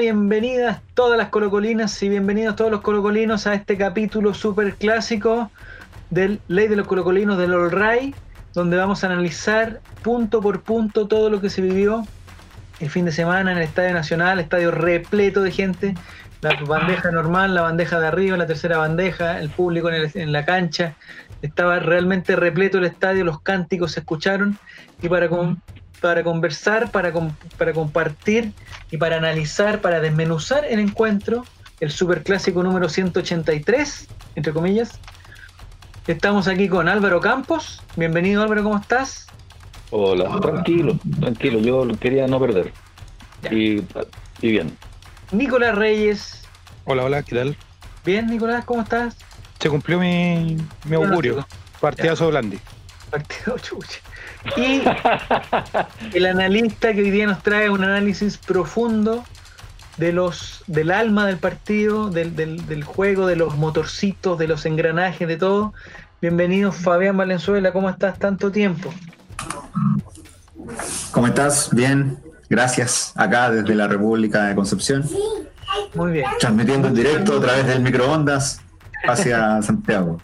bienvenidas todas las colocolinas y bienvenidos todos los colocolinos a este capítulo súper clásico del Ley de los Colocolinos del All Ray, donde vamos a analizar punto por punto todo lo que se vivió el fin de semana en el Estadio Nacional, estadio repleto de gente, la bandeja normal, la bandeja de arriba, la tercera bandeja, el público en, la cancha, estaba realmente repleto el estadio, los cánticos se escucharon y para, para conversar, para, para compartir y para analizar, para desmenuzar el encuentro, el superclásico número 183, entre comillas. Estamos aquí con Álvaro Campos. Bienvenido Álvaro, ¿cómo estás? Hola, tranquilo, tranquilo, yo quería no perder. Y, bien. Nicolás Reyes. Hola, hola, ¿qué tal? Bien, Nicolás, ¿cómo estás? Se cumplió mi, mi augurio. Partidazo Blandi. Partido chucha. Y el analista que hoy día nos trae un análisis profundo de los, del alma del partido, del, del, juego, de los motorcitos, de los engranajes, de todo. Bienvenido Fabián Valenzuela, ¿cómo estás tanto tiempo? ¿Cómo estás? Bien, gracias. Acá desde la República de Concepción. Muy bien. Transmitiendo en directo a través del microondas hacia Santiago.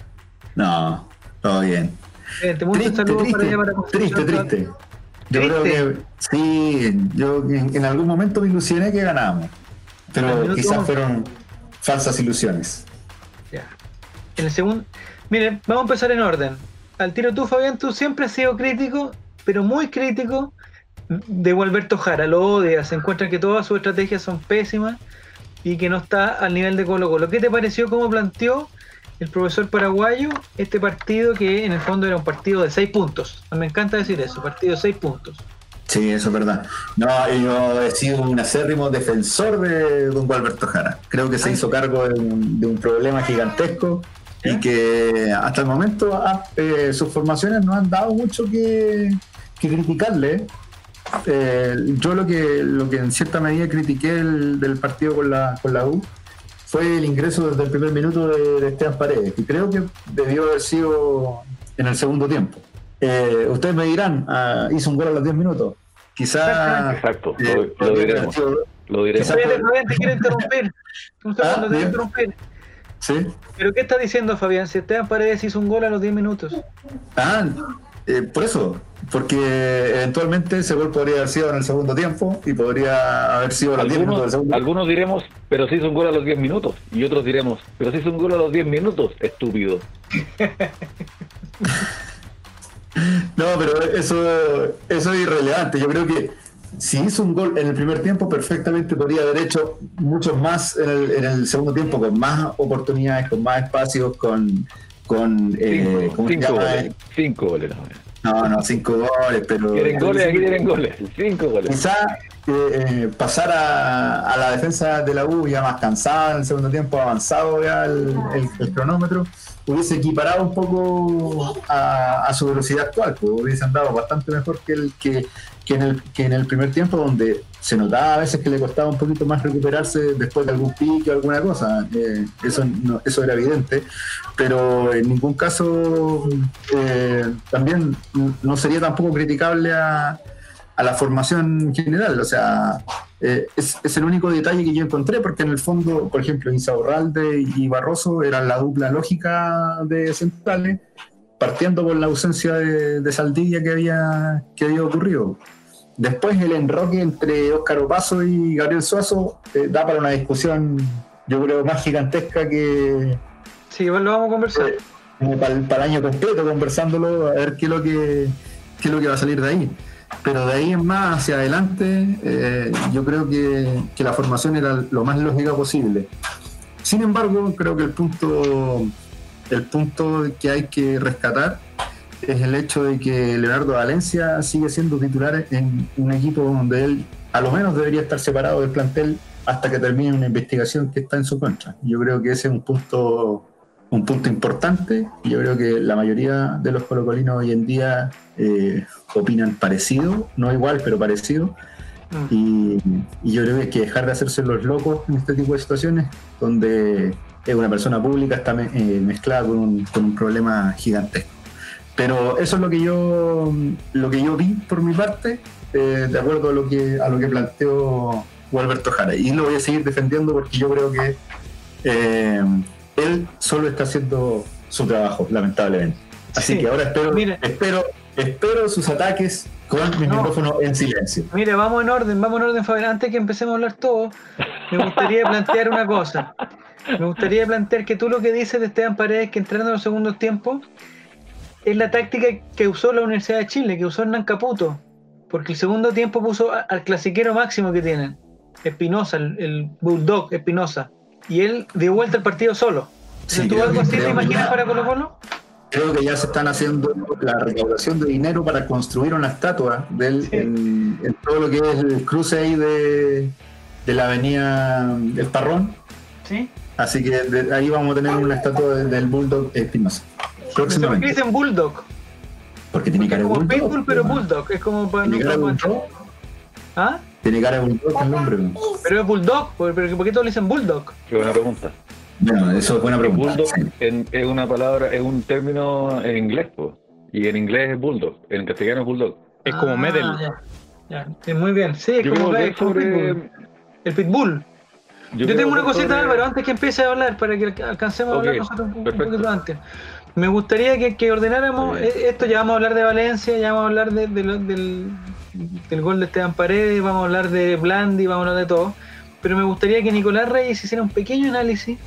No, todo bien. Triste, triste, triste, Yo creo que sí, yo en, algún momento me ilusioné que ganábamos, pero quizás fueron falsas ilusiones. Ya. En el segundo, miren, vamos a empezar en orden. Al tiro tú, Fabián, tú siempre has sido crítico, pero muy crítico de Gualberto Jara. Lo odias, se encuentra que todas sus estrategias son pésimas y que no está al nivel de Colo Colo. ¿Qué te pareció cómo planteó el profesor paraguayo este partido que en el fondo era un partido de seis puntos? Me encanta decir eso, partido de seis puntos. Sí, eso es verdad. No, yo he sido un acérrimo defensor de don Gualberto Jara. Creo que se hizo cargo de un, problema gigantesco y que hasta el momento ah, eh, sus formaciones no han dado mucho que, criticarle. Eh, yo lo que, lo que en cierta medida critiqué del partido con la, con la U fue el ingreso desde el primer minuto de, Esteban Paredes, y creo que debió haber sido en el segundo tiempo. Eh, ustedes me dirán, ah, hizo un gol a los 10 minutos. Quizá. Exacto, lo, lo, diremos. Lo diremos. Fabián, te quiero interrumpir. Un segundo, te quiero interrumpir. ¿Sí? ¿Pero qué está diciendo Fabián? Si Esteban Paredes hizo un gol a los 10 minutos. Ah, eh, por eso, porque eventualmente ese gol podría haber sido en el segundo tiempo y podría haber sido a los 10 minutos del segundo Algunos diremos, pero si hizo un gol a los 10 minutos. Y otros diremos, pero si hizo un gol a los 10 minutos, estúpido. no, pero eso, eso es irrelevante. Yo creo que si hizo un gol en el primer tiempo, perfectamente podría haber hecho muchos más en el, segundo tiempo, con más oportunidades, con más espacios, con. Con eh, cinco, goles, cinco goles. No, no, cinco goles, pero. Quieren goles, aquí quieren goles. Cinco goles. Quizá eh, eh, pasar a, la defensa de la U ya más cansada en el segundo tiempo, avanzado ya el, cronómetro, hubiese equiparado un poco a, su velocidad actual, pues hubiese andado bastante mejor que el que, en el, que en el primer tiempo, donde se notaba a veces que le costaba un poquito más recuperarse después de algún pique o alguna cosa. Eh, eso, eso era evidente, pero en ningún caso eh, también no sería tampoco criticable a, la formación general. O sea, eh, es, el único detalle que yo encontré, porque en el fondo, por ejemplo, Insaurralde y Barroso eran la dupla lógica de centrales, partiendo por la ausencia de, de Saldilla que había, que había ocurrido. Después el enroque entre Óscar Opaso y Gabriel Suazo eh, da para una discusión, yo creo, más gigantesca que... Sí, igual lo vamos a conversar. Eh, para, el, año completo, conversándolo, a ver qué es lo que, qué es lo que va a salir de ahí. Pero de ahí en más hacia adelante, eh, yo creo que, que, la formación era lo más lógica posible. Sin embargo, creo que el punto, el punto que hay que rescatar es el hecho de que Leonardo Valencia sigue siendo titular en un equipo donde él a lo menos debería estar separado del plantel hasta que termine una investigación que está en su contra. Yo creo que ese es un punto un punto importante. Yo creo que la mayoría de los colocolinos hoy en día eh, opinan parecido, no igual, pero parecido. Mm. Y, yo creo que hay que dejar de hacerse los locos en este tipo de situaciones, donde una persona pública está eh, mezclada con un, con un problema gigantesco. Pero eso es lo que yo, lo que yo vi por mi parte, eh, de acuerdo a lo que, a lo que planteó Gualberto Jara. Y lo voy a seguir defendiendo porque yo creo que eh, él solo está haciendo su trabajo, lamentablemente. Así Sí. que ahora espero, espero, espero sus ataques con mi No. micrófono en silencio. Mire, vamos en orden, vamos en orden, Fabián. Antes que empecemos a hablar todo, me gustaría plantear una cosa. Me gustaría plantear que tú lo que dices de Esteban Paredes, que entrando en los segundos tiempos, es la táctica que usó la Universidad de Chile, que usó Hernán Caputo. Porque el segundo tiempo puso a- al clasiquero máximo que tienen, Espinosa, el, el Bulldog Espinosa. Y él dio vuelta el partido solo. Sí, ¿Tú algo así te imaginas ya- para Colo Colo? Creo que ya se están haciendo la recaudación de dinero para construir una estatua de él Sí. en, en todo lo que es el cruce ahí de, de la avenida El Parrón. Sí. Así que de- ahí vamos a tener una estatua de- del Bulldog Espinosa. ¿Por qué Próximamente. dicen Bulldog? Porque tiene Es cara de como Bulldog. Pitbull, pero. Bulldog. Es como para Tiene cara de Bulldog. ¿Ah? Tiene cara de Bulldog el nombre. ¿no? Pero es Bulldog. ¿Por, pero ¿por qué todos le dicen Bulldog? Qué buena pregunta. Bueno, eso es buena pregunta. Bulldog sí. en- es una palabra, es un término en inglés, po. y en inglés es bulldog, en castellano es bulldog. Es como Ah, Medel. Ya, ya. Sí, muy bien. Sí, es Yo como, quiero es como sobre- Pitbull. El Pitbull. Yo, tengo una cosita, sobre- Álvaro, antes que empiece a hablar, para que alcancemos a hablar nosotros un, poquito antes. Me gustaría que, que ordenáramos eh, esto, ya vamos a hablar de Valencia, ya vamos a hablar de- del, del gol de Esteban Paredes, vamos a hablar de Blandi, vamos a hablar de todo. Pero me gustaría que Nicolás Reyes hiciera un pequeño análisis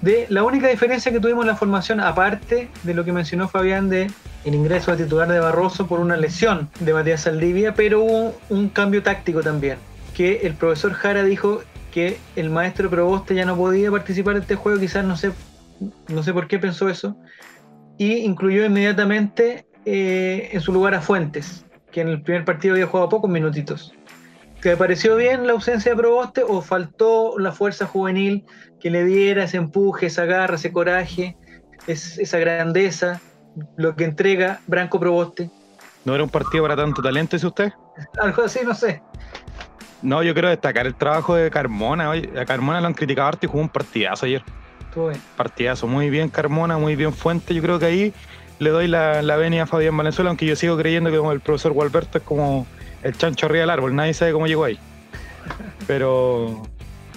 de la única diferencia que tuvimos en la formación, aparte de lo que mencionó Fabián de el ingreso a titular de Barroso por una lesión de Matías Saldivia, pero hubo un cambio táctico también, que el profesor Jara dijo que el maestro Proboste ya no podía participar de este juego, quizás no sé, no sé por qué pensó eso, y incluyó inmediatamente eh, en su lugar a Fuentes, que en el primer partido había jugado pocos minutitos. ¿Te pareció bien la ausencia de Proboste o faltó la fuerza juvenil que le diera ese empuje, esa garra, ese coraje, es- esa grandeza, lo que entrega Branco Proboste? ¿No era un partido para tanto talento, dice usted? Algo así, no sé. No, yo quiero destacar el trabajo de Carmona. Oye, a Carmona lo han criticado harto y jugó un partidazo ayer. Partidazo. Muy bien Carmona, muy bien Fuente. Yo creo que ahí le doy la, la venia a Fabián Valenzuela, aunque yo sigo creyendo que el profesor Gualberto es como el chancho arriba del árbol. Nadie sabe cómo llegó ahí. Pero,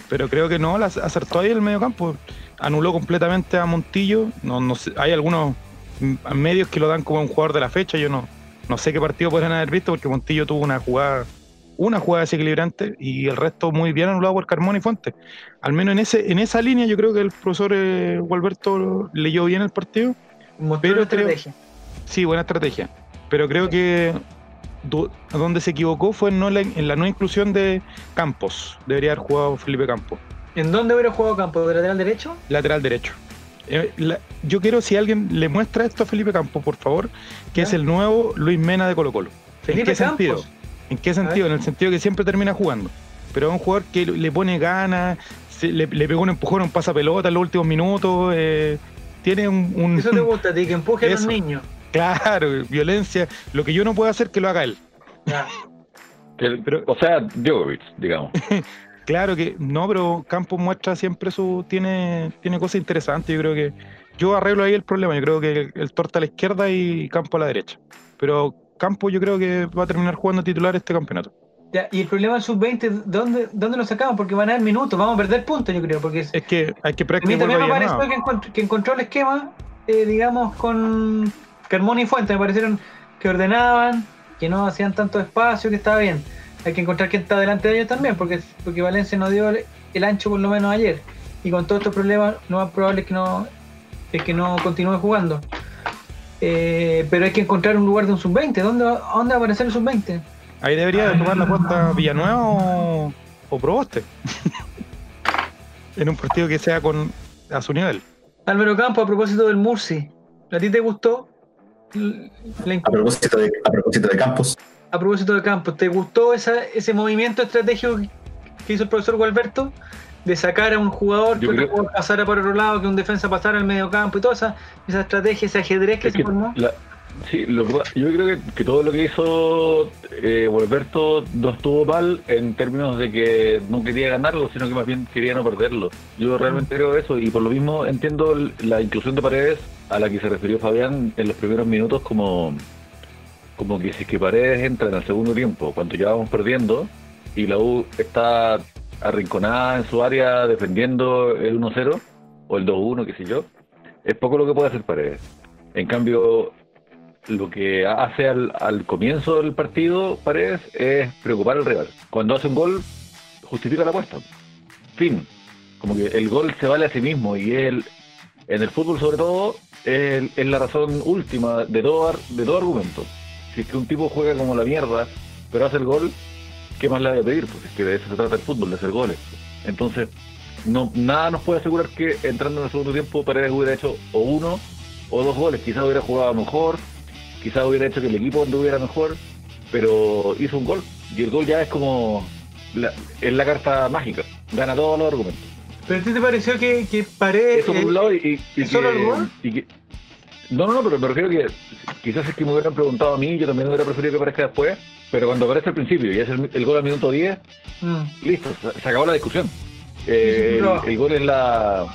pero creo que no, la acertó ahí el medio campo. Anuló completamente a Montillo. No, no sé, hay algunos medios que lo dan como un jugador de la fecha. Yo no, no sé qué partido podrían haber visto porque Montillo tuvo una jugada una jugada desequilibrante y el resto muy bien anulado por Carmona y Fuente. Al menos en ese en esa línea yo creo que el profesor eh, Gualberto leyó bien el partido. Mostró Pero creo- estrategia. Sí, buena estrategia. Pero creo que donde se equivocó fue en, no la, en la no inclusión de Campos. Debería haber jugado Felipe Campos. ¿En dónde hubiera jugado campo? ¿De lateral derecho? Lateral derecho. Eh, la- yo quiero si alguien le muestra esto a Felipe Campos, por favor, que Ya. es el nuevo Luis Mena de Colo Colo. ¿En Felipe qué sentido? ¿En qué sentido? En el sentido que siempre termina jugando. Pero es un jugador que le pone ganas, le, le pegó un empujón, un pasapelota en los últimos minutos. eh, tiene un, un- Eso te gusta a ti, que empuje a los niños. Claro, violencia. Lo que yo no puedo hacer, que lo haga él. Ya. El- Pero- o sea, Djokovic, digamos. Claro que no, pero Campos muestra siempre su. Tiene, tiene cosas interesantes. Yo creo que. Yo arreglo ahí el problema. Yo creo que el, el torta a la izquierda y Campo a la derecha. Pero Campos yo creo que va a terminar jugando titular este campeonato. Ya, Y el problema del sub-20, ¿dónde, ¿dónde lo sacamos? Porque van a dar minutos, vamos a perder puntos, yo creo. Porque Es que hay que a mí practicar también me pareció que, encont- que encontró el esquema, eh, digamos, con Carmona y Fuente. Me parecieron que ordenaban, que no hacían tanto espacio, que estaba bien. Hay que encontrar quién está delante de ellos también, porque, porque Valencia no dio el, el ancho por lo menos ayer. Y con todos estos problemas, lo más probable es que no, es que no continúe jugando. Eh, pero hay que encontrar un lugar de un sub-20. ¿Dónde, va- ¿Dónde va a aparecer el sub-20? Ahí debería tomar la puesta Villanueva o, o Proboste. en un partido que sea con a su nivel. Álvaro Campo, a propósito del Murci, ¿a ti te gustó? A propósito de, a propósito de Campos, a propósito de Campos, ¿te gustó esa, ese movimiento estratégico que hizo el profesor Gualberto? De sacar a un jugador, que Yo otro creo- jugador pasara por otro lado, que un defensa pasara al medio campo y toda esa, esa estrategia, ese ajedrez que Es se que formó. la- sí, lo que yo creo que, que todo lo que hizo eh, Volberto no estuvo mal en términos de que no quería ganarlo, sino que más bien quería no perderlo. Yo realmente creo eso y por lo mismo entiendo la inclusión de Paredes a la que se refirió Fabián en los primeros minutos como, como que si es que Paredes entra en el segundo tiempo, cuando ya vamos perdiendo, y la U está arrinconada en su área defendiendo el 1-0 o el 2-1, qué sé yo, es poco lo que puede hacer Paredes. En cambio, lo que hace al, al comienzo del partido Paredes es preocupar al rival. Cuando hace un gol, justifica la apuesta. Fin. Como que el gol se vale a sí mismo y él, en el fútbol sobre todo, es, la razón última de todo, de todo argumento. Si es que un tipo juega como la mierda, pero hace el gol, ¿qué más le voy a pedir? Pues es que de eso se trata el fútbol, de hacer goles. Entonces, no, nada nos puede asegurar que entrando en el segundo tiempo Paredes hubiera hecho o uno o dos goles. Quizás hubiera jugado mejor, quizás hubiera hecho que el equipo anduviera mejor, pero hizo un gol. Y el gol ya es como. La, es la carta mágica, gana todos los argumentos. ¿Pero a ti te pareció que, que Paredes... Eso por un eh, lado, y, y- y ¿solo que- el gol? y que- no, no, no, pero me refiero que quizás es que me hubieran preguntado a mí, yo también hubiera preferido que aparezca después, pero cuando aparece al principio y es el, el gol al minuto 10, mm, listo, se, se acabó la discusión. Eh, el, el gol es la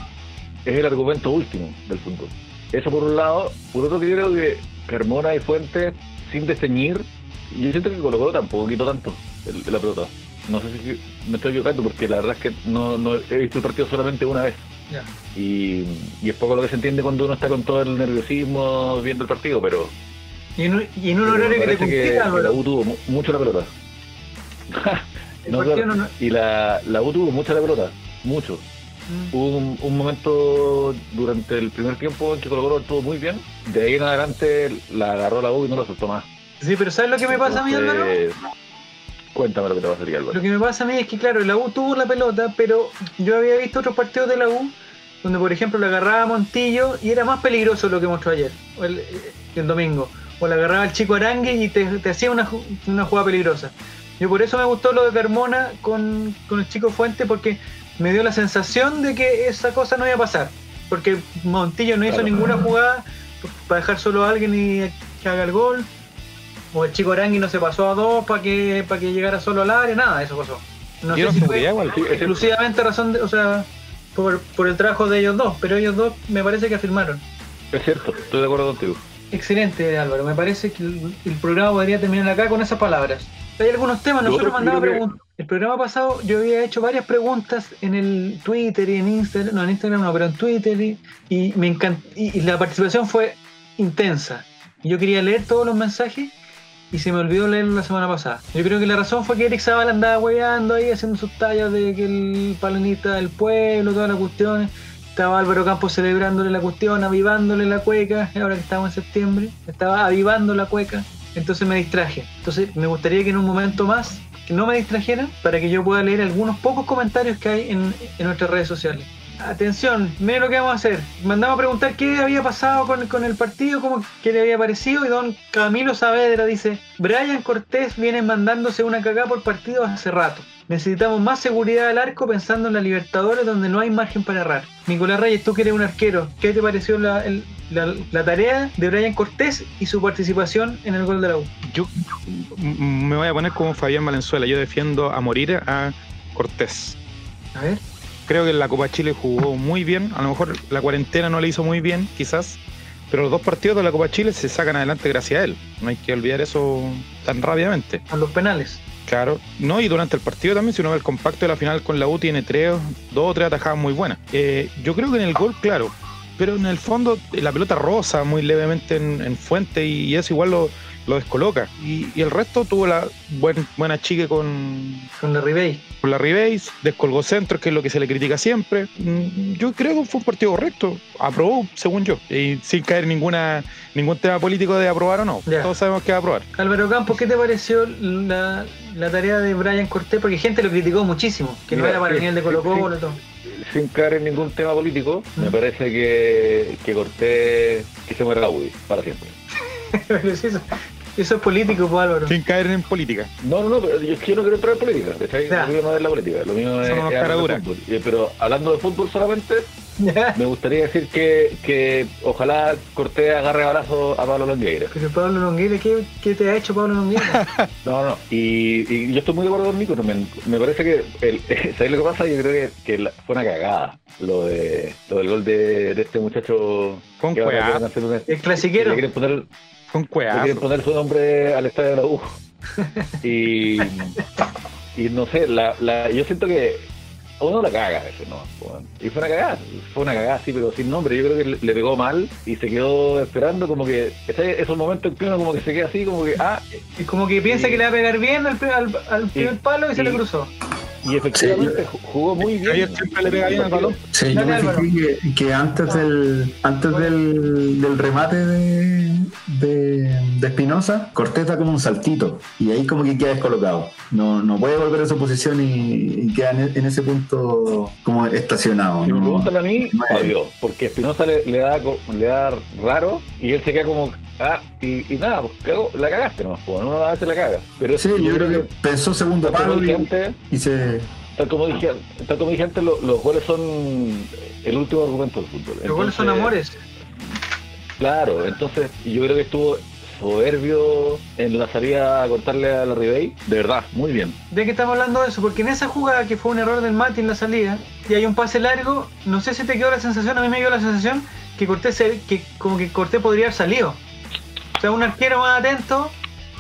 es el argumento último del fútbol. Eso por un lado, por otro que yo creo que Carmona y Fuentes, sin desteñir, yo siento que Colo Colo tampoco quitó tanto el- la pelota. No sé si me estoy equivocando porque la verdad es que no, no he visto el partido solamente una vez. Y, y es poco lo que se entiende cuando uno está con todo el nerviosismo viendo el partido, pero, Y en un, y en un pero horario que te complica, la. U tuvo mu- mucho la pelota. No, claro. no- Y la, la U tuvo mucha la pelota, mucho. Mm. Hubo un, un momento durante el primer tiempo en que Colo Colo estuvo muy bien. De ahí en adelante la agarró la U y no la soltó más. Sí, pero ¿sabes lo que me pasa a mí, Álvaro? Cuéntame lo que te pasa a. Lo que me pasa a mí es que, claro, la U tuvo la pelota, pero yo había visto otros partidos de la U donde, por ejemplo, la agarraba Montillo y era más peligroso lo que mostró ayer, o el, el domingo. O la agarraba el chico Arangue y te, te hacía una, una jugada peligrosa. Yo por eso me gustó lo de Carmona con, con el chico Fuente, porque me dio la sensación de que esa cosa no iba a pasar. Porque Montillo no hizo Claro. ninguna jugada para dejar solo a alguien y que haga el gol. O el chico Arangui no se pasó a dos para que, para que llegara solo al área, nada, eso pasó. No sé Dieron si fue igual. Exclusivamente razón de, o sea, por, por el trabajo de ellos dos, pero ellos dos me parece que afirmaron. Es cierto, estoy de acuerdo contigo. Excelente, Álvaro. Me parece que el, el programa podría terminar acá con esas palabras. Hay algunos temas, nosotros otro, mandamos preguntas. El programa pasado yo había hecho varias preguntas en el Twitter y en Instagram, no en Instagram no, pero en Twitter y, y me encant y, y la participación fue intensa. Yo quería leer todos los mensajes y se me olvidó leerlo la semana pasada. Yo creo que la razón fue que Eric Zavala andaba hueveando ahí haciendo sus tallas de que el palenista del pueblo, todas las cuestiones. Estaba Álvaro Campos celebrándole la cuestión, avivándole la cueca, ahora que estamos en septiembre, estaba avivando la cueca, entonces me distraje. Entonces me gustaría que en un momento más no me distrajeran para que yo pueda leer algunos pocos comentarios que hay en nuestras redes sociales. Atención, miren lo que vamos a hacer. Mandamos a preguntar qué había pasado con, con el partido, cómo, qué le había parecido, y don Camilo Saavedra dice, Brian Cortés viene mandándose una cagada por partido hace rato. Necesitamos más seguridad al arco pensando en la Libertadores donde no hay margen para errar. Nicolás Reyes, tú que eres un arquero, ¿qué te pareció la, el- la- la tarea de Brian Cortés y su participación en el gol de la U? Yo me voy a poner como Fabián Valenzuela. Yo defiendo a morir a Cortés. A ver. Creo que en la Copa Chile jugó muy bien. A lo mejor la cuarentena no le hizo muy bien, quizás. Pero los dos partidos de la Copa Chile se sacan adelante gracias a él. No hay que olvidar eso tan rápidamente. A los penales. Claro, no, y durante el partido también, si uno ve el compacto de la final con la U, tiene tres, dos o tres atajadas muy buenas. Eh, yo creo que en el gol, claro, pero en el fondo eh, la pelota rosa muy levemente en, en fuente y, y eso igual lo, lo descoloca. Y, y el resto tuvo la buen, buena chique con, Con la Ribey. con la Ribéis, descolgó centros, que es lo que se le critica siempre. Mm, Yo creo que fue un partido correcto, aprobó, según yo, y sin caer en ninguna, ningún tema político de aprobar o no. Ya. Todos sabemos que va a aprobar. Álvaro Campos, ¿qué te pareció la, la tarea de Brian Cortés? Porque gente lo criticó muchísimo, que no era para el sí, nivel de Colo sí. Colo y todo. Sin caer en ningún tema político, me Mm. parece que, que Cortés que se muera la UDI para siempre. Eso, eso es político, pues Álvaro. Sin caer en política. No, no, no, pero yo, es que yo no quiero entrar en política. Lo mío no es la política, lo mío es, es de fútbol. Eh, Pero hablando de fútbol solamente, me gustaría decir que, que ojalá Cortés agarre abrazo a Pablo Longueira. Pero Pablo Longueira, ¿qué, qué te ha hecho Pablo Longueira? No, no, y, y yo estoy muy de acuerdo con Nico también. Me parece que, el, ¿sabes lo que pasa? Yo creo que, que la- fue una cagada lo, de, lo del gol de, de este muchacho Con que cuea. quieren hacer una- El que clasiquero. le quieren poner Le quieren cueazo. poner su nombre al estadio de la U. Y, y no sé, la, la, yo siento que uno la caga a veces, ¿no? Y fue una cagada, fue una cagada, sí, pero sin nombre. Yo creo que le, le pegó mal y se quedó esperando, como que ese- esos momentos en que uno como que se queda así, como que, ah, Es como que piensa que le va a pegar bien al, al, al primer palo y se le cruzó. y efectivamente ju- jugó muy bien. Javier siempre le pega bien al balón. Sí, yo me fijé que, que antes del antes del, del remate de, de, de Espinosa, Cortés da como un saltito y ahí como que queda descolocado. No, no puede volver a su posición y, y queda en, en ese punto como estacionado. Si ¿no? preguntan a mí, No es. adiós, porque Espinosa le, le da le da raro y él se queda como, ah, y, y nada, pues la cagaste nomás, pues, uno a veces la caga. Pero Sí, yo creo que pensó segundo palo y, antes, y se... tal como dije, tal como dije antes, lo- los goles son el último argumento del fútbol. Los goles son amores. Claro, entonces yo creo que estuvo soberbio en la salida a cortarle a la Ribey, de verdad, muy bien. ¿De qué estamos hablando de eso? Porque en esa jugada que fue un error del Mati en la salida y hay un pase largo, no sé si te quedó la sensación, a mí me dio la sensación que Cortés, que como que Cortés podría haber salido. O sea, un arquero más atento,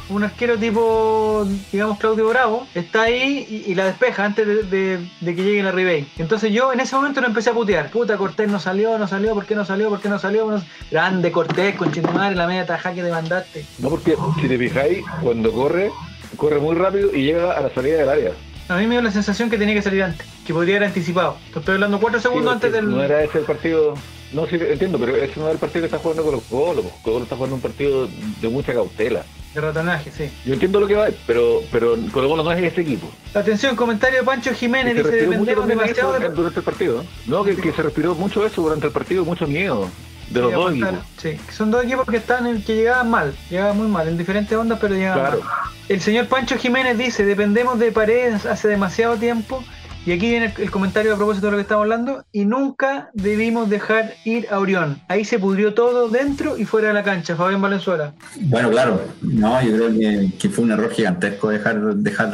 un arquero tipo, digamos, Claudio Bravo, está ahí y, y la despeja antes de, de- de que llegue la Ribey. Entonces yo en ese momento lo empecé a putear. Puta, Cortés no salió, no salió, ¿por qué no salió? ¿Por qué no salió? No- Grande Cortés, con madre, la media taja que te mandaste. No porque si te fijáis, cuando corre, corre muy rápido y llega a la salida del área. A mí me dio la sensación que tenía que salir antes, que podría haber anticipado. Estoy hablando cuatro segundos Sí, antes del. No era ese el partido. No, sí, entiendo, pero ese no era el partido que está jugando con los. Colo Colo está jugando un partido de mucha cautela. De sí. Yo entiendo lo que va, pero, pero Colo Colo no es ese equipo. Atención, comentario de Pancho Jiménez, Que dice, dependemos demasiado de... durante el partido. No, que, que se respiró mucho eso durante el partido, mucho miedo de los Sí, dos equipos. Sí, son dos equipos que están en, que llegaban mal, llegaban muy mal, en diferentes ondas, pero llegaban Claro. mal. El señor Pancho Jiménez dice, dependemos de paredes hace demasiado tiempo, y aquí viene el, comentario a propósito de lo que estamos hablando, y nunca debimos dejar ir a Orión. Ahí se pudrió todo dentro y fuera de la cancha, Fabián Valenzuela. Bueno, claro, no, yo creo que, fue un error gigantesco dejar, dejar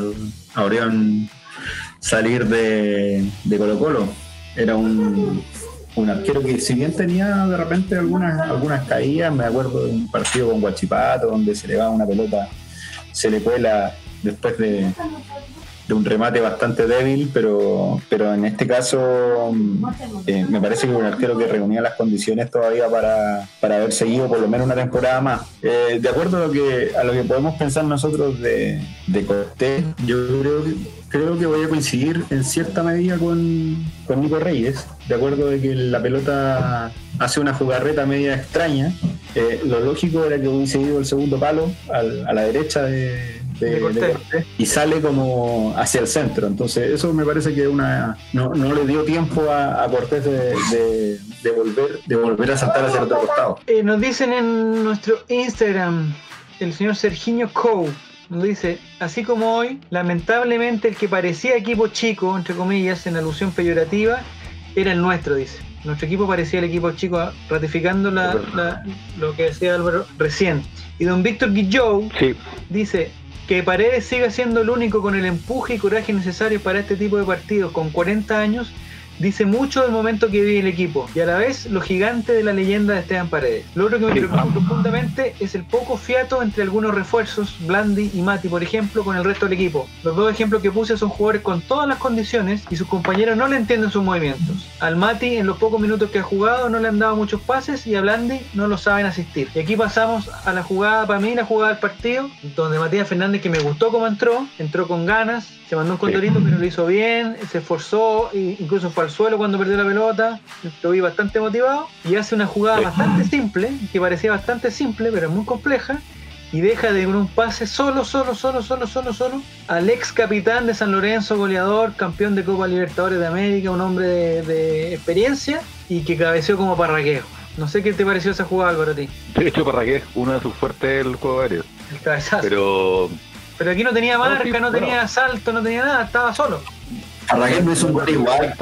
a Orión salir de, de Colo Colo. Era un, un arquero que si bien tenía de repente algunas, algunas caídas, me acuerdo de un partido con Guachipato donde se le va una pelota, se le cuela después de, de un remate bastante débil, pero, pero en este caso eh, me parece que un arquero que reunía las condiciones todavía para, para haber seguido por lo menos una temporada más. Eh, de acuerdo a lo que, a lo que podemos pensar nosotros de, de Cortés, yo creo que, creo que voy a coincidir en cierta medida con, con Nico Reyes, de acuerdo de que la pelota hace una jugarreta media extraña. Eh, lo lógico era que hubiese ido el segundo palo al- a la derecha de, de- De Cortés. de Cortés y sale como hacia el centro. Entonces, eso me parece que una no, no le dio tiempo a, a Cortés de, de- de volver, de volver a saltar hacia el otro costado. Eh, nos dicen en nuestro Instagram, el señor Serginho Coe, nos dice, así como hoy, lamentablemente el que parecía equipo chico, entre comillas, en alusión peyorativa, era el nuestro, dice. Nuestro equipo parecía el equipo chico, ah, ratificando la- la- lo que decía Álvaro recién. Y don Víctor Guillou Sí, dice que Paredes siga siendo el único con el empuje y coraje necesarios para este tipo de partidos con 40 años dice mucho del momento que vive el equipo y a la vez lo gigante de la leyenda de Esteban Paredes. Lo otro que me preocupa profundamente es el poco fiato entre algunos refuerzos, Blandi y Mati, por ejemplo, con el resto del equipo. Los dos ejemplos que puse son jugadores con todas las condiciones y sus compañeros no le entienden sus movimientos. Al Mati, en los pocos minutos que ha jugado, no le han dado muchos pases y a Blandi no lo saben asistir. Y aquí pasamos a la jugada, para mí, la jugada del partido, donde Matías Fernández, que me gustó como entró, entró con ganas, se mandó un condorito, pero lo hizo bien, se esforzó, e incluso fue al suelo cuando perdió la pelota, lo vi bastante motivado, y hace una jugada bastante simple, que parecía bastante simple, pero es muy compleja, y deja de un pase solo, solo, solo, solo, solo, solo, al ex capitán de San Lorenzo, goleador, campeón de Copa Libertadores de América, un hombre de, de experiencia, y que cabeceó como parraqueo. No sé qué te pareció esa jugada, Álvaro, a ti, de hecho Parragués, uno de sus fuertes el juego aéreo. el cabezazo. Pero Pero aquí no tenía marca, sí, no bueno. tenía salto, no tenía nada, estaba solo. Arragués no es un gol igual.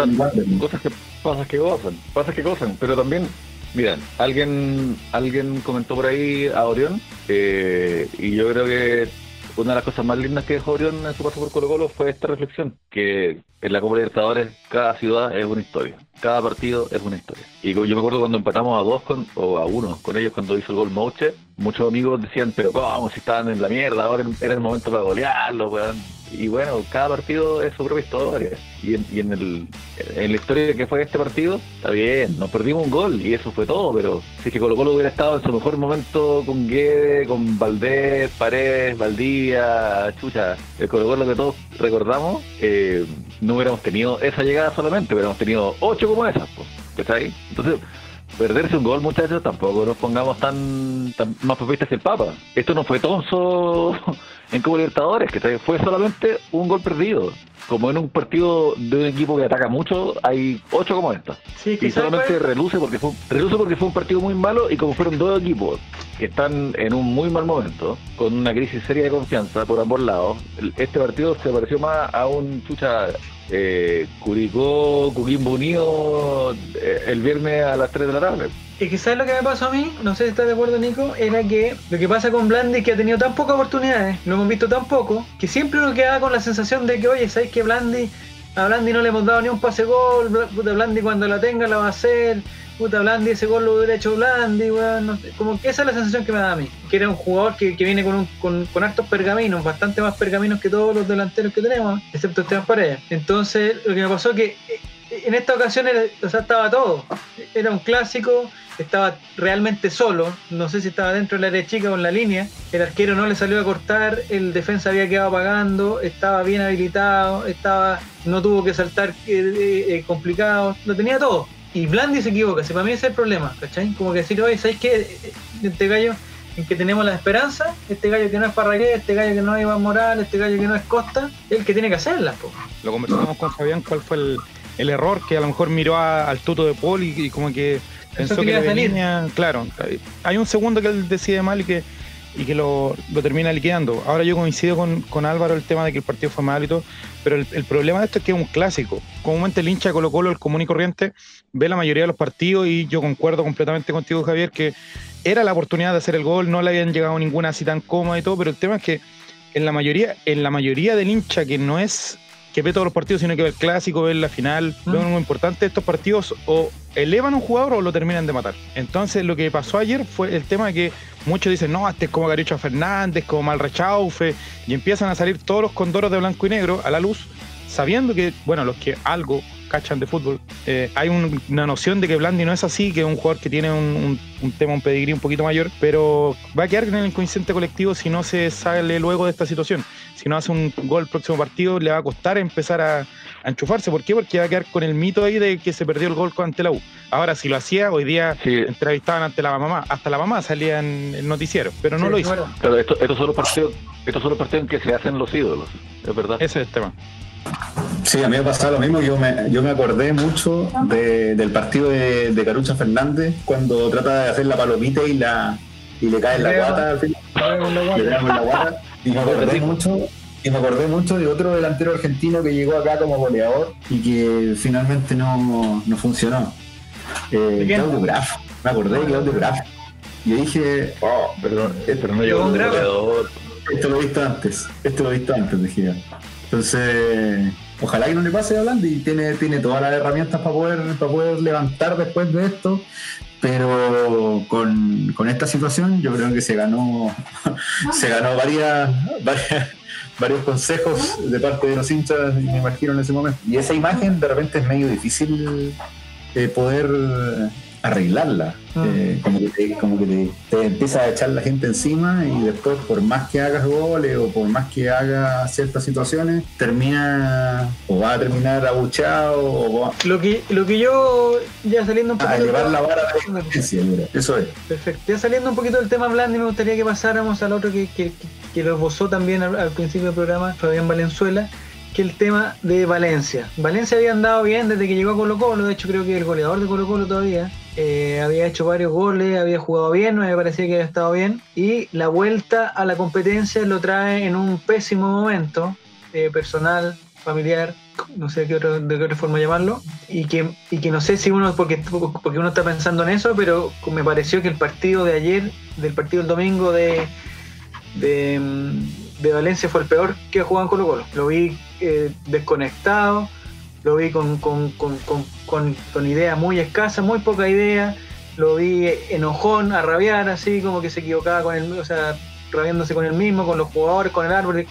cosas que pasas que gozan, pasas que gozan, pero también, miren, alguien alguien comentó por ahí a Orión, eh, y yo creo que una de las cosas más lindas que dejó Orión en su paso por Colo Colo fue esta reflexión, que en la Copa Libertadores cada ciudad es una historia, cada partido es una historia. Y yo me acuerdo cuando empatamos a dos con, o a uno con ellos cuando hizo el gol Mouche, muchos amigos decían, pero cómo si estaban en la mierda, ahora era el momento para golearlo, weón. Y bueno, cada partido es su propia historia. Y en, y en, el, en la historia que fue este partido, está bien, nos perdimos un gol y eso fue todo, pero si es que Colo Colo hubiera estado en su mejor momento con Guede, con Valdés, Paredes, Valdivia, Chucha, el Colo Colo que todos recordamos, eh, no hubiéramos tenido esa llegada solamente, hubiéramos tenido ocho como esas, pues, ¿está ahí? Entonces, perderse un gol, muchachos, tampoco nos pongamos tan, tan más propistas que el Papa. Esto no fue tonso en Copa Libertadores, que fue solamente un gol perdido. Como en un partido de un equipo que ataca mucho, hay ocho como. Sí, que y ¿sabes solamente cuál? reluce porque fue reluce porque fue un partido muy malo y como fueron dos equipos que están en un muy mal momento, con una crisis seria de confianza por ambos lados, este partido se pareció más a un chucha eh, Curicó, Coquimbo Unido eh, el viernes a las 3 de la tarde. Y que ¿sabes lo que me pasó a mí? No sé si estás de acuerdo, Nico. Era que lo que pasa con Blandi es que ha tenido tan pocas oportunidades, lo hemos visto tan poco, que siempre uno queda con la sensación de que, oye, ¿sabes que Blandi, a Blandi no le hemos dado ni un pase gol? Puta, Blandi cuando la tenga la va a hacer. Puta, Blandi ese gol lo hubiera hecho Blandi, weón. no sé. Como que esa es la sensación que me da a mí. Que era un jugador que, que viene con, un, con, con hartos pergaminos, bastante más pergaminos que todos los delanteros que tenemos, excepto Esteban Paredes. Entonces, lo que me pasó que eh, en esta ocasión era, o estaba todo. Era un clásico, estaba realmente solo. No sé si estaba dentro del área chica o en la línea. El arquero no le salió a cortar, el defensa había quedado pagando, estaba bien habilitado, estaba no tuvo que saltar eh, eh, eh, complicado, lo tenía todo. Y Blandi se equivoca, para mí ese es el problema, ¿cachai? Como que decir, oye, ¿sabes qué? Este gallo en que tenemos la esperanza, este gallo que no es Parragué, este gallo que no es Iván Morales, este gallo que no es Costa, es el que tiene que hacerlas, po. Lo conversamos con Fabián cuál fue el, el error que a lo mejor miró a- al tuto de Paul y, y como que pensó que le venía- claro, hay- hay un segundo que él decide mal y que y que lo, lo termina liquidando. Ahora yo coincido con, con Álvaro el tema de que el partido fue mal y todo, pero el, el problema de esto es que es un clásico. Comúnmente el hincha de Colo Colo, el común y corriente, ve la mayoría de los partidos y yo concuerdo completamente contigo, Javier, que era la oportunidad de hacer el gol, no le habían llegado ninguna así tan cómoda y todo, pero el tema es que en la mayoría, en la mayoría del hincha que no es que ve todos los partidos, sino que ve el clásico, ve la final, Mm. ve uno muy importante, estos partidos o elevan a un jugador o lo terminan de matar. Entonces lo que pasó ayer fue el tema de que muchos dicen, no, este es como Garucho Fernández, como Malrechaufe, y empiezan a salir todos los condoros de blanco y negro a la luz, sabiendo que, bueno, los que algo cachan de fútbol, eh, hay un- una noción de que Blandi no es así, que es un jugador que tiene un, un- un tema, un pedigrí un poquito mayor, pero va a quedar en el inconsciente colectivo si no se sale luego de esta situación. Si no hace un gol el próximo partido, le va a costar empezar a, a enchufarse. ¿Por qué? Porque va a quedar con el mito ahí de que se perdió el gol ante la U. Ahora, si lo hacía, hoy día Sí, entrevistaban ante la mamá, hasta la mamá salía en el noticiero, pero no Sí, lo hizo. pero esto- estos son los partidos, estos son los partidos en que se hacen los ídolos, es verdad. Ese es el tema. Sí, a mí me pasaba lo mismo. Yo me, yo me acordé mucho de- del partido de, de Carucha Fernández cuando trata de hacer la palomita y la y le cae en la guata al final. Le pega con la guata. Y me acordé mucho. Y me acordé mucho de otro delantero argentino que llegó acá como goleador y que finalmente no, no funcionó. Eh. Claudio Graf. Me acordé de Claudio Graf. Yo dije, oh, Pero, pero no Llegó un goleador. esto lo he visto antes, esto lo he visto antes, dije. Entonces, ojalá que no le pase a Blandi, tiene, tiene todas las herramientas para poder, para poder levantar después de esto, pero con, con esta situación yo creo que se ganó, se ganó varias- varios consejos de parte de los hinchas, me imagino en ese momento. Y esa imagen de repente es medio difícil eh, poder arreglarla. Mm. Eh, como que, te, como que te, te empieza a echar la gente encima y después por más que hagas goles o por más que hagas ciertas situaciones, termina o va a terminar abucheado o va Lo que, lo que yo, ya saliendo un a poquito... elevar la vara de la. Eso es. Perfecto. Ya saliendo un poquito del tema Blandi, me gustaría que pasáramos al otro que, que, que lo esbozó también al, al principio del programa, Fabián Valenzuela, que el tema de Valencia. Valencia había andado bien desde que llegó a Colo Colo, de hecho creo que el goleador de Colo Colo todavía. Eh, había hecho varios goles, había jugado bien, me parecía que había estado bien. Y la vuelta a la competencia lo trae en un pésimo momento, eh, personal, familiar, no sé qué otro- de qué otra forma llamarlo, y que, y que no sé si uno, porque, porque uno está pensando en eso, pero me pareció que el partido de ayer, del partido del domingo de, de, mm, de Valencia fue el peor que jugado en Colo Colo. Lo vi eh, desconectado, lo vi con, con, con, con, con, con idea muy escasa, muy poca idea, lo vi enojón, a rabiar, así como que se equivocaba con el, o sea, rabiándose con el mismo, con los jugadores, con el árbol.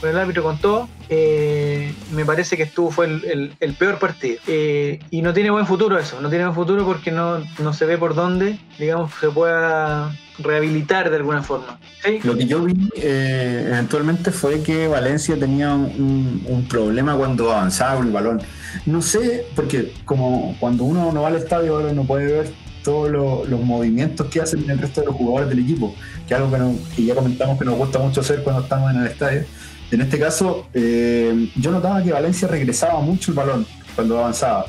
Con el árbitro, con todo, eh, me parece que estuvo fue el, peor partido. Eh, y no tiene buen futuro eso, no tiene buen futuro porque no, no se ve por dónde, digamos, se pueda rehabilitar de alguna forma. Lo que yo vi eh, eventualmente fue que Valencia tenía un, problema cuando avanzaba el balón. No sé, porque como cuando uno no va al estadio ahora no puede ver todos lo- los movimientos que hacen el resto de los jugadores del equipo, que es algo que ya comentamos que nos gusta mucho hacer cuando estamos en el estadio. En este caso, eh, yo notaba que Valencia regresaba mucho el balón cuando avanzaba.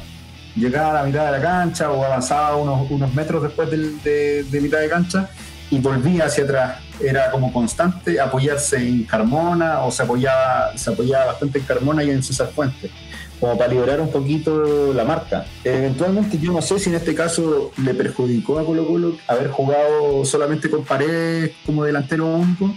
Llegaba a la mitad de la cancha o avanzaba unos, unos metros después del- de, mitad de cancha y volvía hacia atrás. Era como constante apoyarse en Carmona o se apoyaba, se apoyaba bastante en Carmona y en César Fuentes, como para liberar un poquito la marca. Eventualmente yo no sé si en este caso le perjudicó a Colo Colo haber jugado solamente con Paredes como delantero único,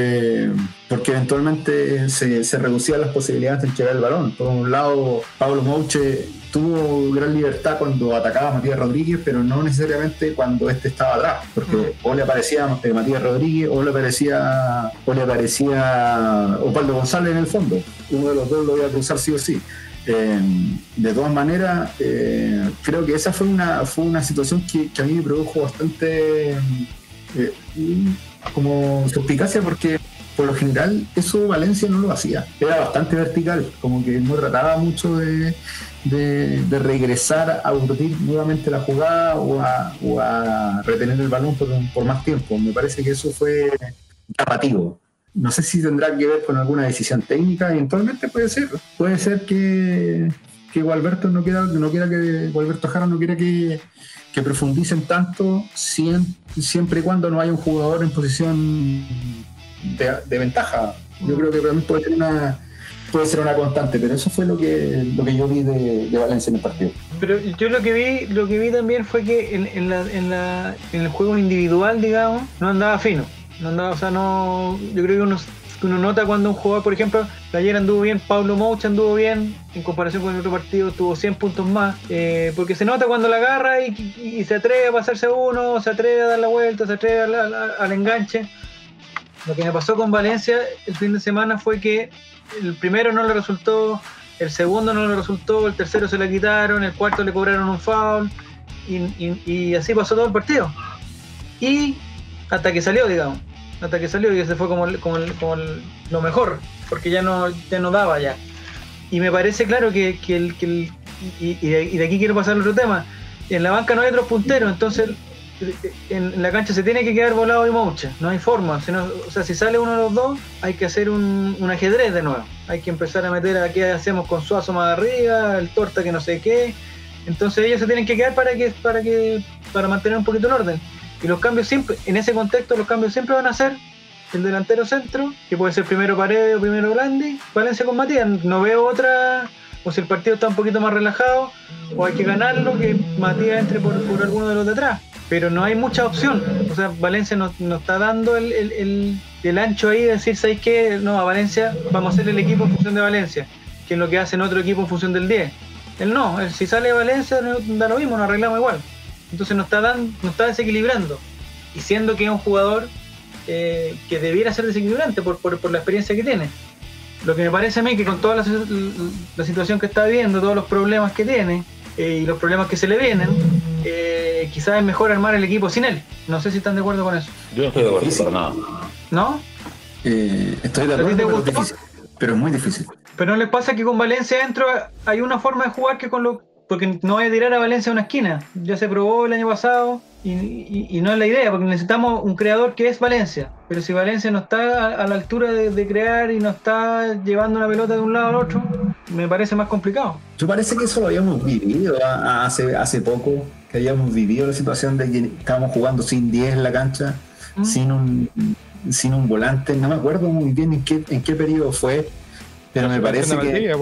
eh, porque eventualmente se, se reducían las posibilidades de entregar el balón. Por un lado, Pablo Mouche tuvo gran libertad cuando atacaba a Matías Rodríguez, pero no necesariamente cuando este estaba atrás, porque o le aparecía eh, Matías Rodríguez o le aparecía o le aparecía Osvaldo González en el fondo. Uno de los dos lo iba a cruzar sí o sí. Eh, de todas maneras, eh, creo que esa fue una, fue una situación que, que a mí me produjo bastante eh, como suspicacia porque por lo general eso Valencia no lo hacía. Era bastante vertical, como que no trataba mucho de, de, regresar a urdir nuevamente la jugada o a, o a retener el balón por, por más tiempo. Me parece que eso fue llamativo. No sé si tendrá que ver con alguna decisión técnica, eventualmente puede ser. Puede ser que, que Gualberto no quiera, no quiera que Gualberto Jara no quiera que, que profundicen tanto siem- siempre y cuando no haya un jugador en posición de, ventaja. Yo creo que también puede ser una puede ser una constante, pero eso fue lo que lo que yo vi de, de Valencia en el partido. Pero yo lo que vi, lo que vi también fue que en, en la, en, la, en el juego individual, digamos, no andaba fino. No andaba, o sea, no. Yo creo que uno, que uno nota cuando un jugador, por ejemplo, ayer anduvo bien, Pablo Mouch anduvo bien, en comparación con el otro partido, tuvo 100 puntos más. eh, porque se nota cuando la agarra y, se atreve a pasarse uno, se atreve a dar la vuelta, se atreve al, enganche. Lo que me pasó con Valencia el fin de semana fue que el primero no le resultó, el segundo no le resultó, el tercero se la quitaron, el cuarto le cobraron un foul y así pasó todo el partido. Y hasta que salió, digamos, hasta que salió y ese fue como, como, lo mejor, porque ya no, ya no daba ya. Y me parece claro que, que el, que y, y de, aquí quiero pasar al otro tema. En la banca no hay otros punteros, entonces en, la cancha se tiene que quedar volado y Mouche, no hay forma. Si o sea, si sale uno de los dos, hay que hacer un, un ajedrez de nuevo. Hay que empezar a meter a qué hacemos con Suazo más arriba, el torta que no sé qué. Entonces ellos se tienen que quedar para que, para que, para mantener un poquito el orden. Y los cambios siempre, en ese contexto, los cambios siempre van a ser el delantero centro, que puede ser primero Paredes o primero Blandi, Valencia con Matías. No veo otra, o si el partido está un poquito más relajado, o hay que ganarlo, que Matías entre por, por alguno de los de atrás. Pero no hay mucha opción. O sea, Valencia nos, nos está dando el, el- el- ancho ahí de decir, ¿sabéis qué? No, a Valencia vamos a hacer el equipo en función de Valencia, que es lo que hacen otro equipo en función del 10. Él no, él si sale Valencia da lo mismo, nos arreglamos igual. Entonces nos está, dan, nos está desequilibrando. Y siendo que es un jugador eh, que debiera ser desequilibrante por, por, por la experiencia que tiene. Lo que me parece a mí que con toda la, la situación que está viviendo, todos los problemas que tiene eh, y los problemas que se le vienen, eh, quizás es mejor armar el equipo sin él. No sé si están de acuerdo con eso. Yo no estoy de acuerdo para nada. ¿No? Eh, estoy de ¿A ti acuerdo, pero es gustó? difícil. Pero es muy difícil. Pero no les pasa que con Valencia dentro hay una forma de jugar que con lo. Porque no voy a tirar a Valencia a una esquina. Ya se probó el año pasado y, y- y no es la idea, porque necesitamos un creador que es Valencia. Pero si Valencia no está a, a la altura de, de crear y no está llevando una pelota de un lado al otro, me parece más complicado. Yo parece que eso lo habíamos vivido a- a- hace, hace poco, que habíamos vivido la situación de que estábamos jugando sin 10 en la cancha, ¿Mm? sin un sin un volante, no me acuerdo muy bien en qué, en qué periodo fue, pero me parece que, Valdivia.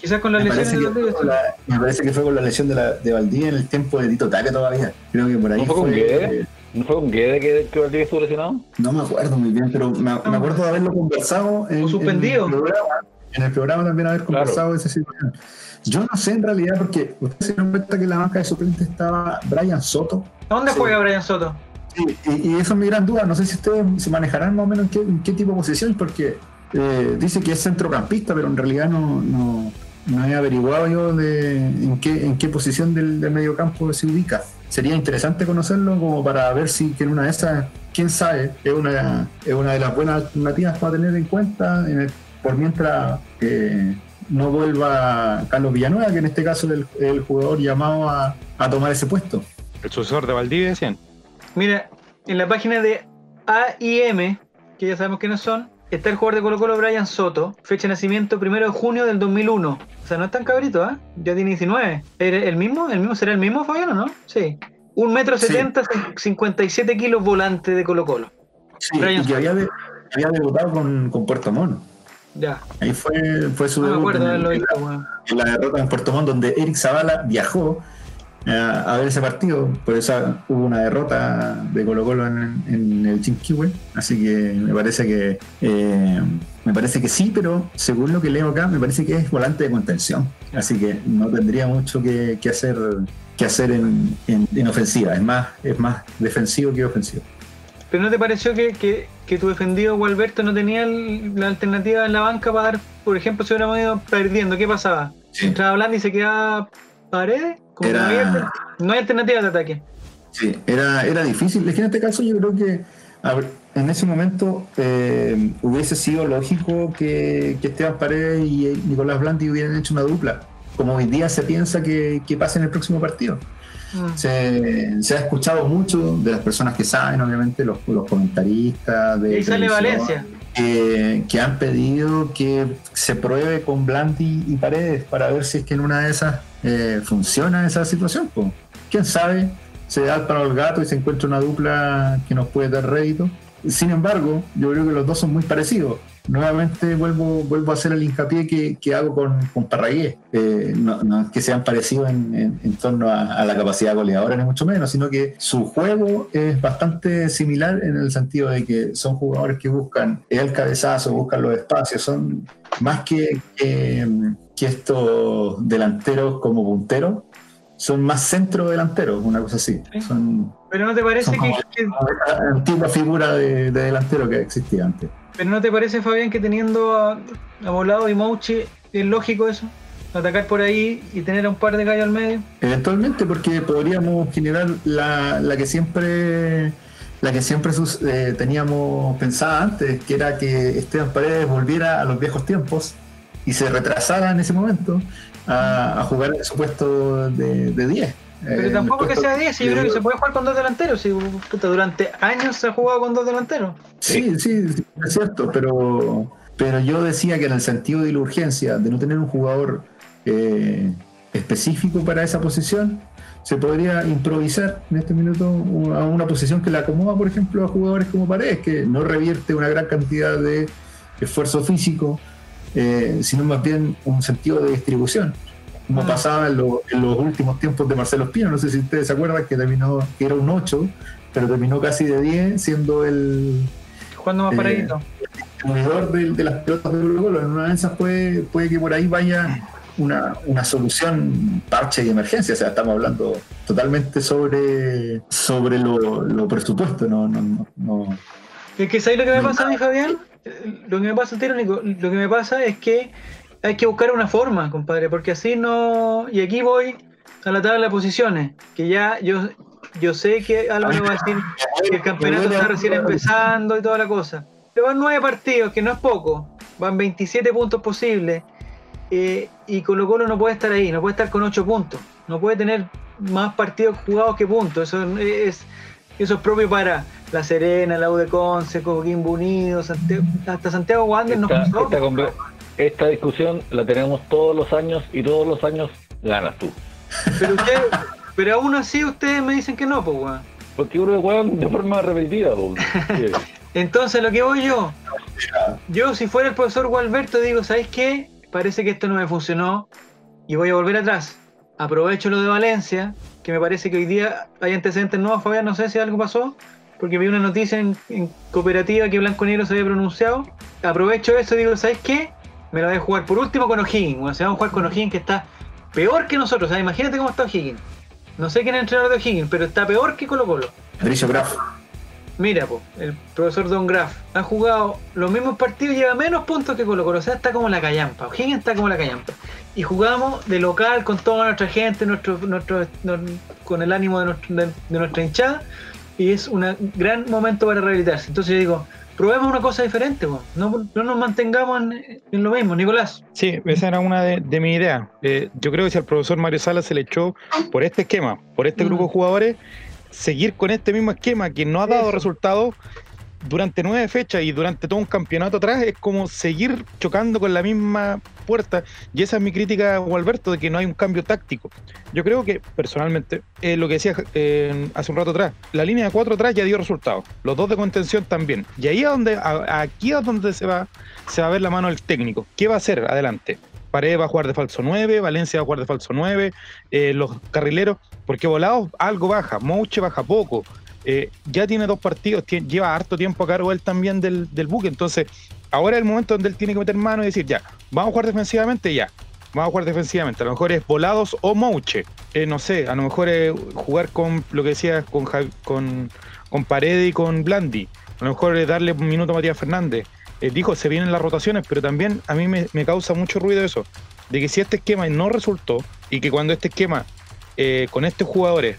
Quizás con las me lesiones parece de la, me parece que fue con la lesión de, la, de Valdivia en el tiempo de Tito Taca todavía. Creo que por ahí ¿No fue con fue- Guede? ¿No fue con Guede que, que Valdivia estuvo lesionado? No me acuerdo muy bien, pero me, me acuerdo de haberlo conversado en, O suspendido. en el programa. En el programa también haber Claro. conversado de esa situación. Yo no sé en realidad, porque ustedes se dan cuenta que en la banca de suplentes estaba Brian Soto. ¿A dónde Sí. juega Brian Soto? Sí, y, y eso es mi gran duda. No sé si ustedes se manejarán más o menos en qué, en qué tipo de posición, porque eh, dice que es centrocampista, pero en realidad no, no, no he averiguado yo de en qué, en qué posición del, del mediocampo se ubica. Sería interesante conocerlo como para ver si que en una de esas, quién sabe, es una, es una de las buenas alternativas para tener en cuenta en el- por mientras que no vuelva Carlos Villanueva, que en este caso es el, el jugador llamado a, a tomar ese puesto. El sucesor de Valdivia, decían. Mira, en la página de AIM, que ya sabemos quiénes son, está el jugador de Colo Colo Brian Soto, fecha de nacimiento primero de junio del 2001. O sea, no es tan cabrito, ¿ah? Ya tiene 19. ¿Era ¿El mismo? ¿El mismo será el mismo, Fabiano, no? Sí. Un metro Sí. setenta, 57 kilos volante de Colo Colo. Sí, Brian y que había, de- había debutado con, con Puerto Montt. Ya. Ahí fue, fue su No me debut acuerdo de en, haberlo en la, en la derrota en Puerto Montt, donde Eric Zavala viajó a ver ese partido. Por eso hubo una derrota de Colo Colo en, en el Chinquihue. Así que me parece que eh, me parece que sí, pero según lo que leo acá, me parece que es volante de contención. Así que no tendría mucho que, que hacer que hacer en, en- en ofensiva. Es más, es más defensivo que ofensivo. Pero ¿no te pareció que, que, que tu defendido Gualberto no tenía el- la alternativa en la banca para dar, por ejemplo, si hubiéramos ido perdiendo, ¿qué pasaba? Sí. Entraba Blandi y se quedaba paredes, como que Era- no, hay alternativa de ataque. Sí, era, era difícil. Es que en este caso yo creo que ver, en ese momento eh, hubiese sido lógico que, que Esteban Paredes y eh, Nicolás Blandi hubieran hecho una dupla, como hoy día se piensa que, que pasa en el próximo partido. Mm. Se, se ha escuchado mucho de las personas que saben, obviamente, los, los comentaristas de Y sale Valencia. que han pedido que se pruebe con Blandi y Paredes para ver si es que en una de esas eh, funciona esa situación. po. ¿Quién sabe? Se da para el gato y se encuentra una dupla que nos puede dar rédito. Sin embargo, yo creo que los dos son muy parecidos. Nuevamente vuelvo, vuelvo a hacer el hincapié que, que hago con, con Parragué. Eh, no, no es que sean parecidos en, en- en torno a, a la capacidad goleadora, ni mucho menos, sino que su juego es bastante similar en el sentido de que son jugadores que buscan el cabezazo, buscan los espacios, son más que, que, que estos delanteros como punteros, son más centro delanteros, una cosa así. Sí. Son Pero no te parece que, la antigua figura de, de delantero que existía antes. Pero no te parece Fabián que teniendo a, Volado y Mouchi es lógico eso? Atacar por ahí y tener a un par de gallos al medio. Eventualmente, porque podríamos generar la, la que siempre la que siempre sus- eh, teníamos pensada antes, que era que Esteban Paredes volviera a los viejos tiempos y se retrasara en ese momento a, a jugar en su puesto de, de 10. Pero Eh, tampoco que sea 10, yo creo que se 10. puede jugar con dos delanteros. Puta, durante años se ha jugado con dos delanteros. Sí, sí, sí, es cierto, pero, pero yo decía que en el sentido de la urgencia, de no tener un jugador eh, específico para esa posición, se podría improvisar en este minuto a una posición que la acomoda, por ejemplo, a jugadores como Paredes, que no revierte una gran cantidad de esfuerzo físico, eh, sino más bien un sentido de distribución. Como Ah. pasaba en, lo- en los últimos tiempos de Marcelo Espino, no sé si ustedes se acuerdan que terminó, que era un 8, pero terminó casi de 10, siendo el, Jugando más Eh, paradito. jugador de, de las pelotas de Colo. En una de esas puede, puede que por ahí vaya una, una solución parche y emergencia. O sea, estamos hablando totalmente sobre, sobre lo, lo presupuesto. No, no, no, no. Es que ¿sabes lo que me pasa a mí, Fabián? Lo que me pasa, Nico, lo que me pasa es que hay que buscar una forma, compadre, porque así no... Y aquí voy a la tabla de posiciones, que ya yo, yo sé que Álvaro va a decir que el campeonato está recién empezando y toda la cosa. Pero van nueve partidos, que no es poco. Van 27 puntos posibles. eh, y Colo Colo no puede estar ahí, no puede estar con 8 puntos. No puede tener más partidos jugados que puntos. Eso es, eso es propio para La Serena, la U de Conce, Coquimbo Unido, Santiago- hasta Santiago Wander nos pasó. Esta discusión la tenemos todos los años y todos los años ganas tú. Pero, usted- pero aún así ustedes me dicen que no, pues, weón. Porque uno weón de forma repetitiva. po. Sí. Entonces, lo que voy yo, yo si fuera el profesor Gualberto digo, ¿sabes qué? Parece que esto no me funcionó y voy a volver atrás. Aprovecho lo de Valencia, que me parece que hoy día hay antecedentes nuevos, Fabián, no sé si algo pasó, porque vi una noticia en, en cooperativa que Blanco y Negro se había pronunciado. Aprovecho eso y digo, ¿sabes qué? Me la voy a jugar por último con O'Higgins. Bueno, se va a jugar con O'Higgins que está peor que nosotros. O sea, imagínate cómo está O'Higgins. No sé quién es el entrenador de O'Higgins, pero está peor que Colo Colo. Patricio Graf. mira, po, el profesor Don Graff ha jugado los mismos partidos y lleva menos puntos que Colo Colo. O sea, está como la callampa. O'Higgins está como la callampa. Y jugamos de local con toda nuestra gente, nuestro, nuestro, no- con el ánimo de, nuestro- de- de nuestra hinchada. Y es un gran momento para rehabilitarse. Entonces yo digo, probemos una cosa diferente, po. No, no nos mantengamos en, en lo mismo, Nicolás. Sí, esa era una de, de mis ideas. Eh, yo creo que si al profesor Mario Salas se le echó por este esquema, por este Mm. grupo de jugadores, seguir con este mismo esquema que no ha dado Eso. resultados durante nueve fechas y durante todo un campeonato atrás, es como seguir chocando con la misma puerta. Y esa es mi crítica Gualberto, de que no hay un cambio táctico. Yo creo que, personalmente, lo que decía eh, hace un rato atrás, la línea de cuatro atrás ya dio resultados. Los dos de contención también. Y ahí es donde, a- aquí es donde se va, se va a ver la mano del técnico. ¿Qué va a hacer adelante? Paredes va a jugar de falso 9, Valencia va a jugar de falso 9, eh, los carrileros, porque volados algo baja, Mouche baja poco, eh, ya tiene dos partidos, lleva harto tiempo a cargo él también del, del buque, entonces ahora es el momento donde él tiene que meter mano y decir, ya, vamos a jugar defensivamente, ya, vamos a jugar defensivamente, a lo mejor es volados o Mouche, Eh, no sé, a lo mejor es jugar con lo que decías, con, con, con Paredes y con Blandi, a lo mejor es darle un minuto a Matías Fernández, eh, dijo, se vienen las rotaciones, pero también a mí me, me causa mucho ruido eso, de que si este esquema no resultó y que cuando este esquema con estos jugadores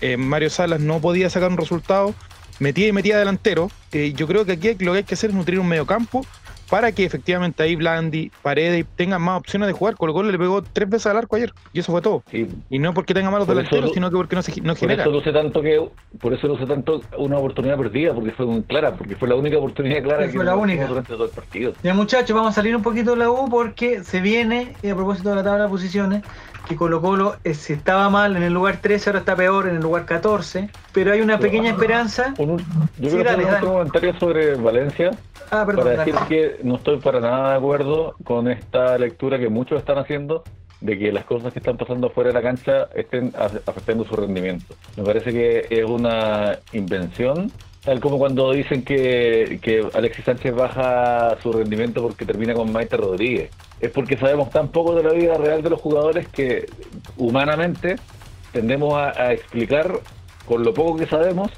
eh, Mario Salas no podía sacar un resultado, metía y metía delantero, eh, yo creo que aquí lo que hay que hacer es nutrir un mediocampo para que efectivamente ahí Blandi, Paredes tengan más opciones de jugar. Colo Colo le pegó tres veces al arco ayer y eso fue todo. Sí, Y no porque tenga malos Por delanteros, sino que porque no, se, no por genera. eso luce tanto que por eso luce tanto una oportunidad perdida porque fue muy clara porque fue la única oportunidad clara Sí, que fue la tuvimos única. durante todo el partido Ya muchachos, vamos a salir un poquito de la U porque se viene, y a propósito de la tabla de posiciones, que Colo Colo eh, si estaba mal en el lugar 13, ahora está peor en el lugar 14, pero hay una Pero- pequeña esperanza. Un- yo Sí, dale, hacer un comentario sobre Valencia Ah, perdón. para dale. decir que no estoy para nada de acuerdo con esta lectura que muchos están haciendo de que las cosas que están pasando fuera de la cancha estén afectando su rendimiento. Me parece que es una invención, tal como cuando dicen que, que Alexis Sánchez baja su rendimiento porque termina con Maite Rodríguez. Es porque sabemos tan poco de la vida real de los jugadores que humanamente tendemos a, explicar con lo poco que sabemos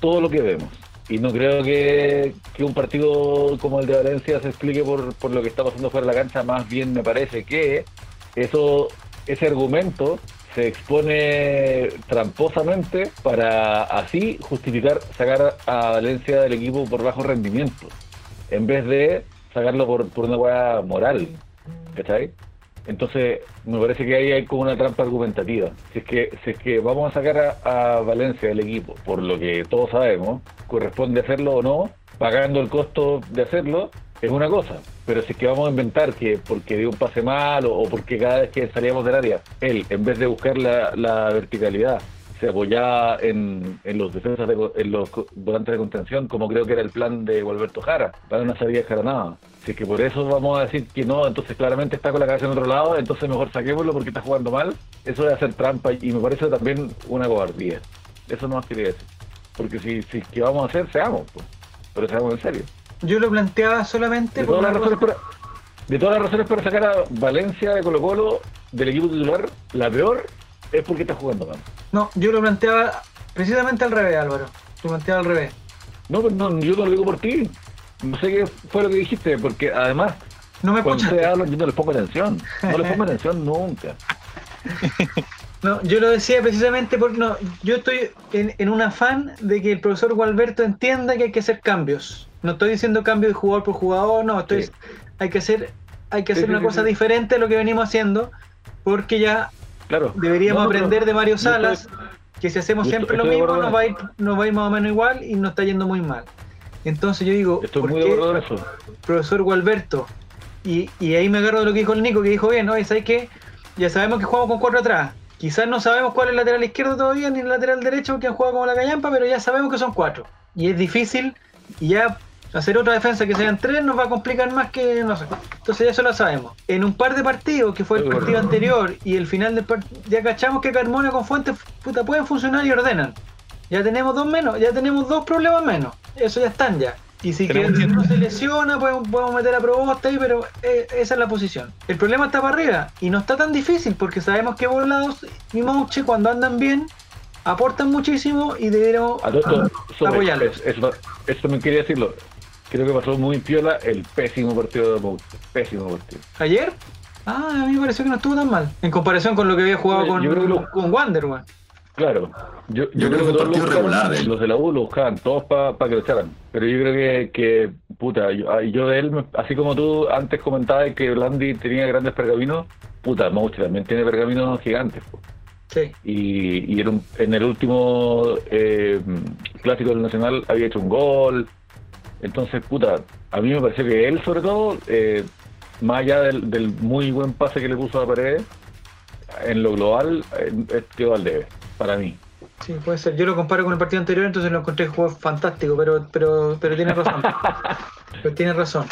todo lo que vemos. Y no creo que, que un partido como el de Valencia se explique por, por lo que está pasando fuera de la cancha, más bien me parece que eso ese argumento se expone tramposamente para así justificar sacar a Valencia del equipo por bajo rendimiento, en vez de sacarlo por, una hueá moral. ¿Cachai? Entonces, me parece que ahí hay como una trampa argumentativa. Si es que, si es que vamos a sacar a Valencia del equipo, por lo que todos sabemos, corresponde hacerlo o no, pagando el costo de hacerlo, es una cosa. Pero si es que vamos a inventar que porque dio un pase mal o, porque cada vez que salíamos del área, él, en vez de buscar la, la verticalidad, se apoyaba en, en los defensas, de, en los volantes de contención, como creo que era el plan de Gualberto Jara, para no sabía Jara nada. Si es que por eso vamos a decir que no, entonces claramente está con la cabeza en otro lado, entonces mejor saquémoslo porque está jugando mal. Eso es hacer trampa y me parece también una cobardía. Eso no más quería decir. Porque si, si que vamos a hacer, seamos, pues. pero seamos en serio. Yo lo planteaba solamente De por todas, las razones para, de todas las razones para sacar a Valencia de Colo Colo del equipo titular, la peor es porque está jugando mal. No, yo lo planteaba precisamente al revés, Álvaro. Lo planteaba al revés. No, pero no, yo no lo digo por ti. No sé qué fue lo que dijiste, porque además, No me hablan, yo no les pongo atención. No les pongo atención nunca. No, yo lo decía precisamente porque no, yo estoy en, en un afán de que el profesor Gualberto entienda que hay que hacer cambios. No estoy diciendo cambio de jugador por jugador, no, estoy, Sí. hay que hacer, hay que hacer sí, una sí, cosa diferente a lo que venimos haciendo, porque ya Claro. deberíamos No, no, aprender de Mario Salas estoy- que si hacemos siempre estoy lo mismo nos va, a ir, nos va a ir más o menos igual y nos está yendo muy mal. Entonces yo digo, ¿por muy qué eso. profesor Gualberto? Y, y ahí me agarro de lo que dijo el Nico, que dijo bien, oye, ¿sabes qué? Ya sabemos que jugamos con cuatro atrás. Quizás no sabemos cuál es el lateral izquierdo todavía, ni el lateral derecho, porque han jugado como la callampa, pero ya sabemos que son cuatro. Y es difícil, y ya hacer otra defensa que sean tres nos va a complicar más que, no sé. Entonces ya eso lo sabemos. En un par de partidos, que fue el partido anterior y el final del partido, ya cachamos que Carmona con Fuentes, puta, pueden funcionar y ordenan. Ya tenemos dos menos, ya tenemos dos problemas menos. Eso ya están ya. Y si que no se lesiona, podemos, podemos meter a Probosta ahí, pero eh, esa es la posición. El problema está para arriba y no está tan difícil porque sabemos que Volados y Mouche cuando andan bien aportan muchísimo y deberíamos apoyarlos. es- Eso, eso también quería decirlo. Creo que pasó muy piola el pésimo partido de Mout. Pésimo partido. ¿Ayer? Ah, a mí me pareció que no estuvo tan mal. En comparación con lo que había jugado con, lo- con Wander, weón. Claro. Yo, yo, creo que todos partido lo regular, buscaban, eh. los de la U lo buscaban todos para que lo echaran. Pero yo creo que, que puta, yo, ah, yo de él, así como tú antes comentabas que Blandi tenía grandes pergaminos, puta, Mouche también tiene pergaminos gigantes. po. Sí. Y, y en, un- en el último eh, clásico del Nacional había hecho un gol. Entonces, puta, a mí me pareció que él, sobre todo, eh, más allá del, del muy buen pase que le puso a Paredes, en lo global, eh, quedó al debe, para mí. Sí, puede ser. Yo lo comparo con el partido anterior, entonces lo encontré juego fantástico, pero, pero, pero tienes razón. pero tienes razón.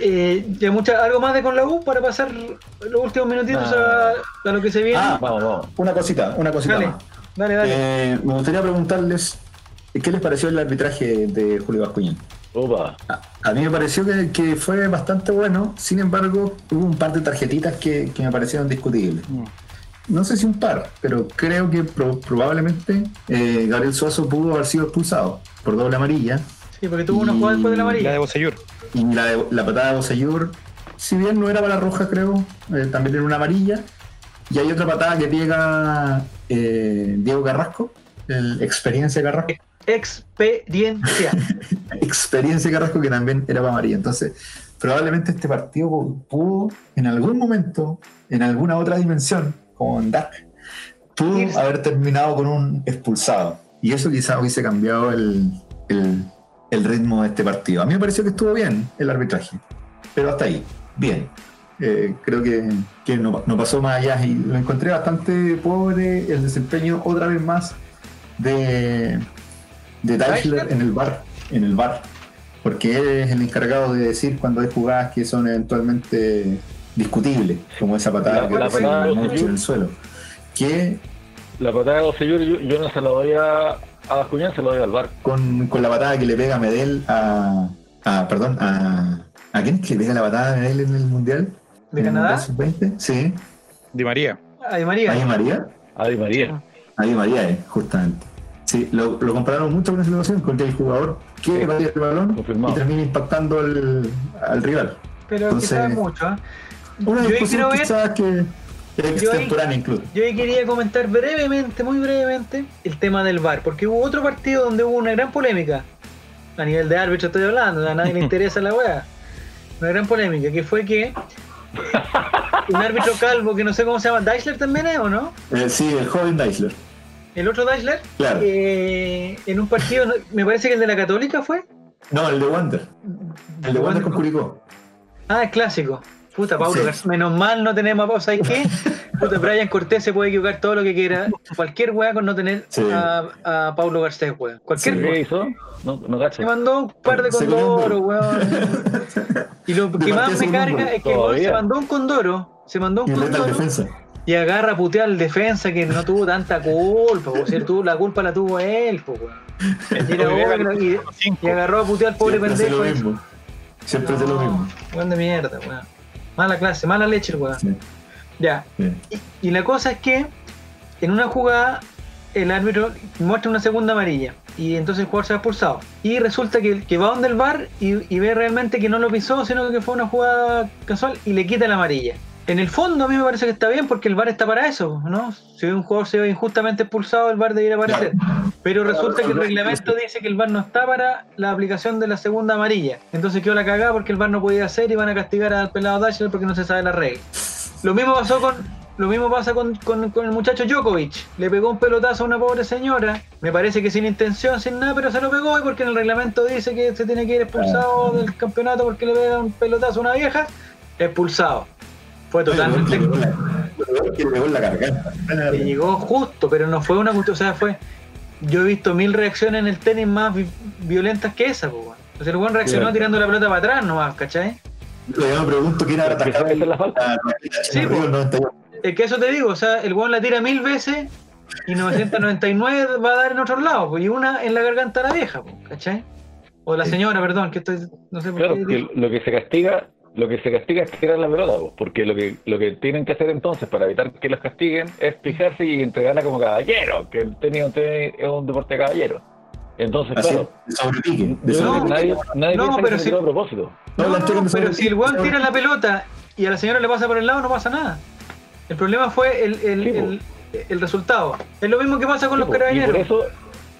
Eh, ya mucha, ¿Algo más de con la U para pasar los últimos minutitos a, a lo que se viene? Ah, Vamos, vamos. Una cosita, una cosita dale, más. dale, dale. Eh, me gustaría preguntarles qué les pareció el arbitraje de Julio Bascuñán. Opa. A, a mí me pareció que, que fue bastante bueno, sin embargo, hubo un par de tarjetitas que, que me parecieron discutibles. No sé si un par, pero creo que pro- probablemente eh, Gabriel Suazo pudo haber sido expulsado por doble amarilla. Sí, porque tuvo una jugada después de la La de amarilla. Bosellur. Y la, de- la patada de Bosellur, si bien no era para roja, creo, eh, también era una amarilla. Y hay otra patada que pega eh, Diego Carrasco, el experiencia Carrasco. Experiencia. experiencia Carrasco que también era para amarilla. Entonces, probablemente este partido pu- pudo, en algún momento, en alguna otra dimensión, como en Dark, pudo Irse. haber terminado con un expulsado. Y eso quizás hubiese cambiado el, el- el ritmo de este partido. A mí me pareció que estuvo bien el arbitraje, pero hasta ahí, bien. Eh, creo que, que no, no pasó más allá y lo encontré bastante pobre el desempeño otra vez más de, de en el bar, en el bar, porque él es el encargado de decir cuando hay jugadas que son eventualmente discutibles, como esa patada La- que la patada en el suelo. Que La patada de Bosellur, yo, yo no se la doy a, a Bascuñán, se la doy al bar. con, con la patada que le pega Medel a, a perdón, a ¿a quién es que le pega la patada a Medel en el mundial? ¿De ¿En el Canadá? Mundial Sub-20? Sí, Di María. Ay, María. ahí María. A Di María. Ahí María es, justamente. Sí, lo, lo compararon mucho con esa situación, con que el jugador quiere Sí, el balón confirmado. y termina impactando al, al rival. Pero Entonces, quizás mucho. ¿eh? Una Yo discusión quizás que Yo ahí- incluso. Yo ahí quería comentar brevemente, muy brevemente, el tema del VAR, porque hubo otro partido donde hubo una gran polémica. A nivel de árbitro estoy hablando, a nadie le interesa la weá. Una gran polémica, que fue que un árbitro calvo, que no sé cómo se llama, Deichler también es o no? Eh, sí, el joven Deichler. El otro Deichler, Claro. eh, en un partido, me parece que el de la Católica fue. No, el de Wander. El de Wander con Curicó. Ah, es clásico. Puta, Pablo Sí. Menos mal no tenemos a pausa. ¿Sabes qué? Puta, Brian Cortés se puede equivocar todo lo que quiera. Cualquier weá con no tener Sí. a, a Pablo Garcés, weón. Cualquier Sí. ¿Qué hizo? No, no cacho. Se mandó un par de condoros, weón. Y lo que más me carga es que weón se mandó un condoro. Se mandó un condoro. Y agarra a putear al defensa que no tuvo tanta culpa. O sea, tuvo, la culpa la tuvo él, po, weón. Y, era obvio que- y- y agarró a putear al pobre pendejo. lo ese. mismo. Siempre hace lo mismo. Weón de mierda, weón. Mala clase, mala leche el weón. Sí, Ya. sí. Y, y la cosa es que en una jugada el árbitro muestra una segunda amarilla y entonces el jugador se ha expulsado. Y resulta que, que va donde el bar y, y ve realmente que no lo pisó, sino que fue una jugada casual y le quita la amarilla. En el fondo a mí me parece que está bien porque el bar está para eso, ¿no? Si un jugador se ve injustamente expulsado, el bar debería aparecer. Pero resulta que el reglamento dice que el bar no está para la aplicación de la segunda amarilla. Entonces quedó la cagada porque el bar no podía hacer y van a castigar al pelado Dashler porque no se sabe la regla. Lo mismo pasó con. Lo mismo pasa con, con- con el muchacho Djokovic. Le pegó un pelotazo a una pobre señora. Me parece que sin intención, sin nada, pero se lo pegó y porque en el reglamento dice que se tiene que ir expulsado del campeonato porque le pega un pelotazo a una vieja. Expulsado. Fue totalmente. La- garganta. Le llegó justo, pero no fue una cuestión. O sea, fue. Yo he visto mil reacciones en el tenis más vi- violentas que esa, pues. O sea, el weón reaccionó Claro. tirando la pelota para atrás nomás, ¿cachai? Yo me pregunto quién habrá ¿Qué atacado sabe hacer la falta? Sí, Río po. del 91. Es que eso te digo, o sea, el weón la tira mil veces y 999 va a dar en otro lado, pues, y una en la garganta de la vieja, pues, ¿cachai? O la señora, perdón, que estoy, no sé por Claro, qué. que lo que se castiga lo que se castiga es tirar la pelota, po, porque lo que lo que tienen que hacer entonces para evitar que los castiguen es fijarse y entregarla como caballero, que el tenis, es un deporte de caballero. Entonces, Así, claro, de de No, nadie, nadie no, pero si- a propósito. No, pero si el weón tira la pelota y a la señora le pasa por el lado, no pasa nada. El problema fue el, el, el- el resultado. Es lo mismo que pasa con Sí, los y carabineros. por eso,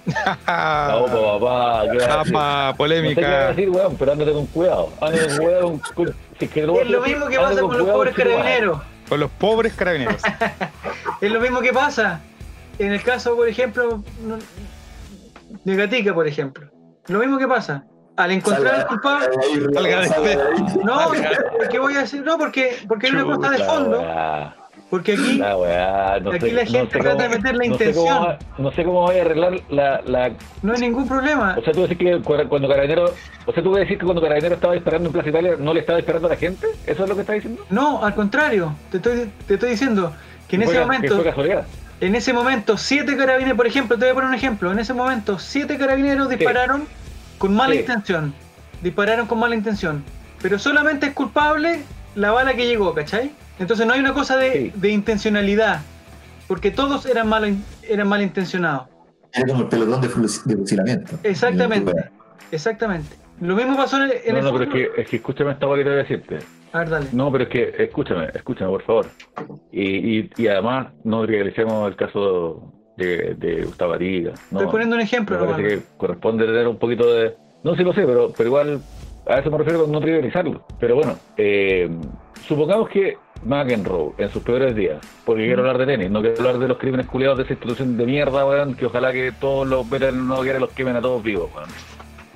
No, po, papá, ¿qué vas a decir? Japa, No sé qué polémica. vas a decir, weón, pero ándate con cuidado. Ándate con cuidado. con- con- si es que Es lo decir, mismo que pasa con los cuidado, pobres carabineros. Con los pobres carabineros. Es lo mismo que pasa en el caso, por ejemplo, de Gatica, por ejemplo. Lo mismo que pasa. Al encontrar al culpable. Salga de. No, porque voy a decir, no, porque, porque hay una cosa de fondo. Porque aquí la weá, no aquí sé- la no gente sé trata de meter la sé intención. va- No sé cómo voy a arreglar la, la no hay ningún problema. O sea, tú decís que cu- cuando Carabinero, o sea, tú vas a decir que cuando Carabinero estaba disparando en Plaza Italia, no le estaba disparando a la gente, ¿eso es lo que estás diciendo? No, al contrario, te estoy, te estoy diciendo que en ese momento, fue casualidad. en ese momento, siete carabineros, por ejemplo, te voy a poner un ejemplo, en ese momento, siete carabineros dispararon con mala Sí. intención. Dispararon con mala intención. Pero solamente es culpable la bala que llegó, ¿cachai? Entonces no hay una cosa de, Sí. de intencionalidad. Porque todos eran mal, eran malintencionados. Era como el pelotón de, fusilamiento. Exactamente. Exactamente. Lo mismo pasó en el, en No, el no, pero es que, es que escúchame esta cosa que te voy a decirte. A ver, dale. No, pero es que, escúchame, escúchame, por favor. Y, y, y además, no realicemos el caso de, de Gustavo Ariga. No, Estoy poniendo un ejemplo, Me parece que corresponde tener un poquito de... No, sí lo sé, pero, pero igual a eso me refiero con no trivializarlo. Pero bueno, eh, supongamos que McEnroe en sus peores días, porque quiero hablar de tenis, no quiero hablar de los crímenes culiados de esa institución de mierda, weón, que ojalá que todos los veteranos no los quemen a todos vivos, weón.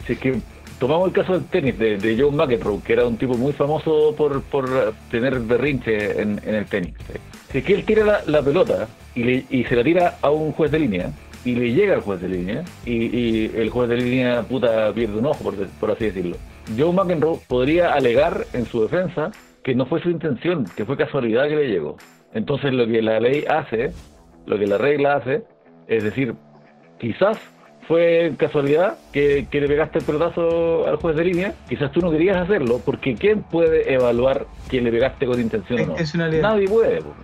Si es que tomamos el caso del tenis de, de John McEnroe, que era un tipo muy famoso por, por tener berrinche en, en el tenis. ¿sí? Si es que él tira la, la pelota y, le- y se la tira a un juez de línea, y le llega al juez de línea, y, y el juez de línea puta pierde un ojo, por, por así decirlo. John McEnroe podría alegar en su defensa que no fue su intención, que fue casualidad que le llegó. Entonces lo que la ley hace, lo que la regla hace, es decir, quizás fue casualidad que, que le pegaste el pelotazo al juez de línea, quizás tú no querías hacerlo, porque ¿quién puede evaluar que le pegaste con intención o no? Intencionalidad. Nadie puede. pues.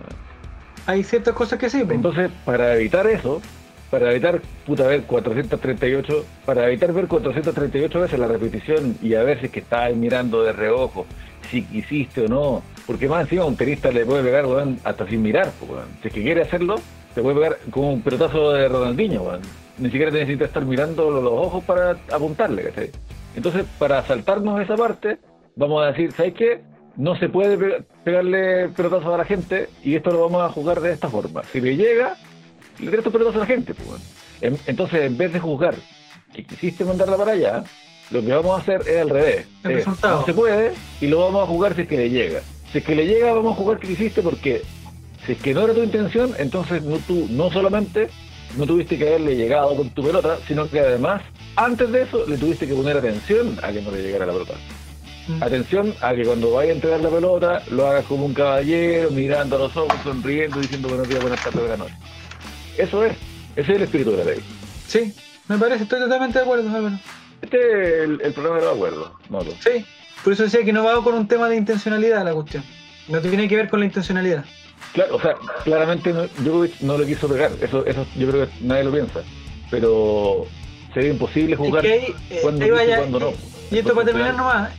Hay ciertas cosas que sí. po. Entonces, para evitar eso, para evitar, puta, ver 438, para evitar ver 438 veces la repetición y a ver si es que estabas mirando de reojo, si quisiste o no, porque más encima un tenista le puede pegar, weón, hasta sin mirar, weón. Si es que quiere hacerlo, te puede pegar como un pelotazo de Ronaldinho, weón. Ni siquiera te necesitas estar mirando los ojos para apuntarle, ¿cachai? Entonces, para saltarnos esa parte, vamos a decir, ¿sabes qué? No se puede pe- pegarle pelotazos a la gente y esto lo vamos a jugar de esta forma. Si le llega, le tiras tus pelotazos a la gente. Entonces, en vez de juzgar que quisiste mandarla para allá, lo que vamos a hacer es al revés. El Es, resultado. no se puede y lo vamos a jugar si es que le llega. Si es que le llega, vamos a jugar que quisiste porque si es que no era tu intención, entonces no, tú no solamente no tuviste que haberle llegado con tu pelota, sino que además, antes de eso, le tuviste que poner atención a que no le llegara la pelota. Mm. Atención a que cuando vaya a entregar la pelota, lo hagas como un caballero, mirando a los ojos, sonriendo, diciendo buenos días, buenas tardes, buenas noches. Eso es, ese es el espíritu de la ley. Sí, me parece, estoy totalmente de acuerdo, Álvaro. Este es el, el problema de los acuerdos, Moto. Sí, por eso decía que no va con un tema de intencionalidad la cuestión. No tiene que ver con la intencionalidad. Claro, o sea, claramente no, Djokovic no le quiso pegar, eso, eso yo creo que nadie lo piensa, pero sería imposible jugar Es que ahí, eh, cuando vaya, cuando no. Y esto para terminar nomás,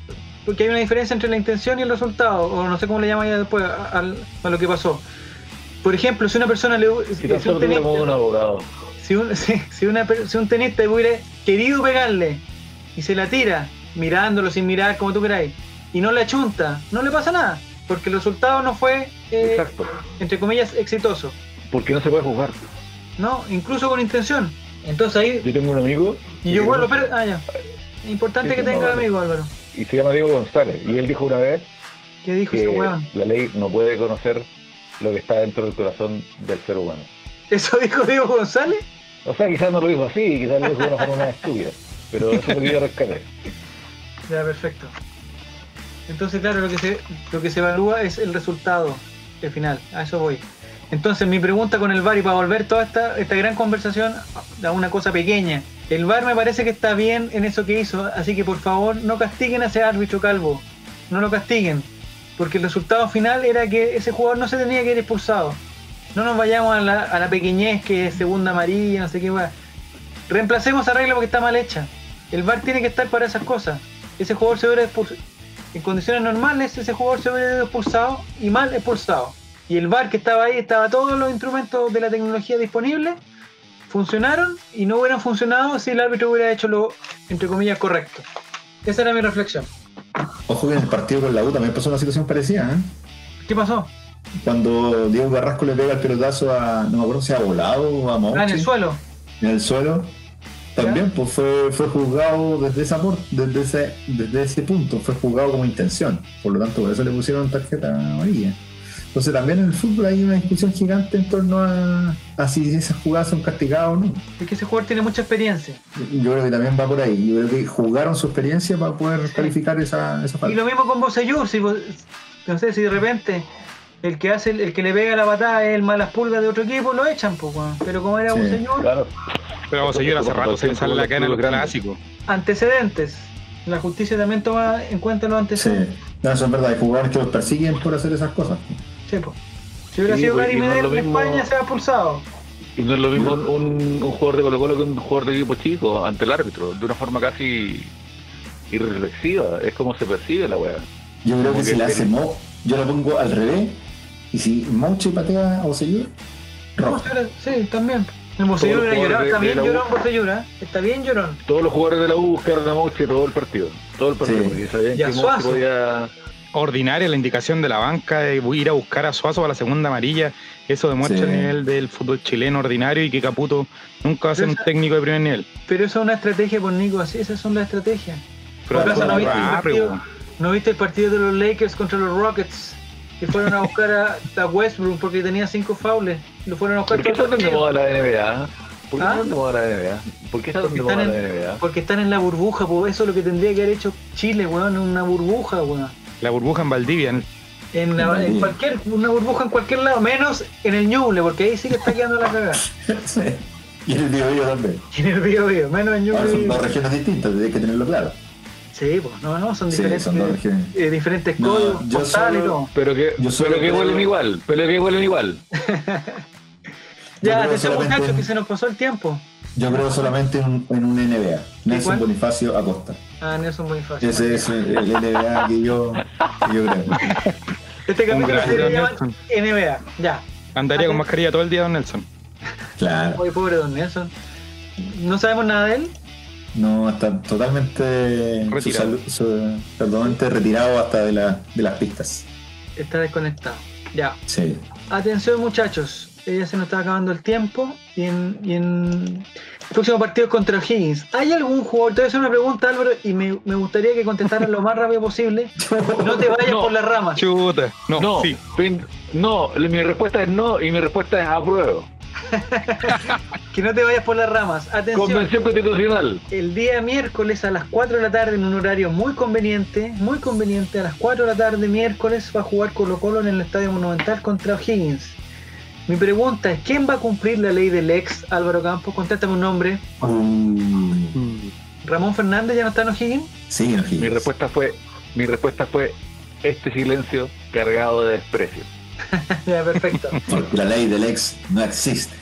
porque hay una diferencia entre la intención y el resultado, o no sé cómo le llaman ya después a, lo que pasó. Por ejemplo, si una persona le Si un como tenista, abogado. si un, si, si una per- si un tenista hubiera querido pegarle y se la tira, mirándolo sin mirar, como tú queráis, y no le achunta, no le pasa nada, porque el resultado no fue, eh, Exacto. entre comillas, exitoso, Porque no se puede jugar. ¿no? Incluso con intención. Entonces ahí, Yo tengo un amigo y yo vuelvo, pero, ah, ya. Importante Sí, que tenga no, amigo, Álvaro. y se llama Diego González y él dijo una vez ¿Qué dijo que ese weón? la ley no puede conocer lo que está dentro del corazón del ser humano. ¿Eso dijo Diego González? O sea, quizás no lo dijo así, quizás lo dijo de una forma más estúpida, pero eso es lo que. Ya, perfecto. Entonces, claro, lo que se, lo que se evalúa es el resultado el final. A eso voy. Entonces, mi pregunta con el VAR y para volver toda esta, esta gran conversación a una cosa pequeña. El VAR me parece que está bien en eso que hizo, así que por favor no castiguen a ese árbitro calvo. no lo castiguen, porque el resultado final era que ese jugador no se tenía que ir expulsado. No nos vayamos a la, a la pequeñez que es segunda amarilla, no sé qué weá. Reemplacemos esa regla porque está mal hecha. El VAR tiene que estar para esas cosas. Ese jugador se hubiera expulsado. En condiciones normales, ese jugador se hubiera expulsado y mal expulsado. Y el VAR que estaba ahí, estaba todos los instrumentos de la tecnología disponibles, funcionaron y no hubieran funcionado si el árbitro hubiera hecho lo, entre comillas, correcto. Esa era mi reflexión. Ojo que en el partido con la U también pasó una situación parecida, ¿eh? ¿Qué pasó? Cuando Diego Carrasco le pega el pelotazo a, no me acuerdo si a Volado o a Mouchi, Ah, en el suelo. En el suelo, también pues fue, fue juzgado desde, esa por- desde, ese, desde ese punto, fue juzgado como intención. Por lo tanto, por eso le pusieron tarjeta amarilla. Entonces también en el fútbol hay una discusión gigante en torno a, a si esas jugadas son castigadas o no. Es que ese jugador tiene mucha experiencia. Yo creo que también va por ahí. Yo creo que jugaron su experiencia para poder Sí. calificar esa, esa Y lo mismo con Bosellur, si no sé si de repente el que hace el, el que le pega la patada es el malas pulgas de otro equipo, lo echan, pues, weón. pero como era Sí. Bosellur, Claro. Pero vamos a seguir hace rato se le sale la cara en los clásicos. antecedentes. La justicia también toma en cuenta los Sí, antecedentes. no, eso es verdad. Hay jugadores que los persiguen por hacer esas cosas. Sí, pues. Si hubiera Sí, sido pues, Gary no Medel en mismo- España, se ha expulsado. Y no es lo mismo un, un- un jugador de Colo Colo que un jugador de equipo chico ante el árbitro, de una forma casi irreflexiva. Es como se percibe la weá. Yo creo Como que si que le hace tiene- Mo, yo lo pongo al revés. Y si Moche patea a Oseyur, roja. Sí, también. El Bosellur llorado. jugadores Está bien llorón Bosellur, ¿eh? Está bien llorón. Todos los jugadores de la U buscaron a Moche todo el partido. Todo el partido, Sí. porque sabían Y a que podía. Ordinaria la indicación de la banca de ir a buscar a Suazo para la segunda amarilla. Eso demuestra Sí. el nivel del fútbol chileno ordinario y que Caputo nunca va a ser un técnico de primer nivel. Pero eso es una estrategia por Nico, así, esas son las estrategias. Pero Por acaso todo no viste el rápido, partido, weón. ¿No viste el partido de los Lakers contra los Rockets? Que fueron a buscar a, a Westbrook porque tenía cinco faules. Lo fueron a buscar ¿Por qué todo está el tan de moda la NBA? ¿Por qué ¿Ah? está tan de moda la NBA? ¿Por qué está tan Porque de moda están, la en, NBA? porque están en la burbuja, pues eso es lo que tendría que haber hecho Chile, weón, una burbuja, weón. La burbuja en Valdivia. en- En, la- en cualquier, una burbuja en cualquier lado, menos en el Ñuble, porque ahí sí que está quedando la cagada. Sí. Y en el yo también. Y en el Bío Bío, menos en Ahora son Ñuble. dos regiones distintas, hay que tenerlo claro. Sí, pues, no, no, son Sí, diferentes, son dos regiones. eh, diferentes No, códigos yo postales y solo- todo. Pero que, pero que huelen igual, pero que huelen igual. Ya, solamente- muchachos, que se nos pasó el tiempo. Yo creo solamente en, un- en un NBA. Nelson cuál? Bonifacio Acosta. Ah, Nelson Bonifacio. Ese es el, el NBA que yo, que yo creo. Este capítulo se le llama. NBA. Ya. Andaría con mascarilla todo el día, don Nelson. Claro. Oye, pobre Don Nelson. No sabemos nada de él. No, está totalmente Retirado. salud- su- totalmente retirado hasta de, la- de las pistas. Está desconectado. Ya. Sí. Atención, muchachos. Eh, Ya se nos está acabando el tiempo. Y en, y en el próximo partido es contra Higgins. ¿Hay algún jugador? Te voy a hacer una pregunta, Álvaro, y me, me gustaría que contestaras lo más rápido posible. No te vayas No. por las ramas. Chuta. No, No, sí. no, mi respuesta es no y mi respuesta es apruebo. Que no te vayas por las ramas. Atención. Convención Constitucional. El día miércoles a las 4 de la tarde en un horario muy conveniente, muy conveniente, a las 4 de la tarde miércoles va a jugar Colo Colo en el Estadio Monumental contra O'Higgins. Mi pregunta es, ¿quién va a cumplir la ley del ex Álvaro Campos? Contéstame un nombre. Uh, ¿Ramón Fernández ya no está en O'Higgins? sí, no, Mi respuesta fue, mi respuesta fue este silencio cargado de desprecio. ya, perfecto. Porque la ley del ex no existe.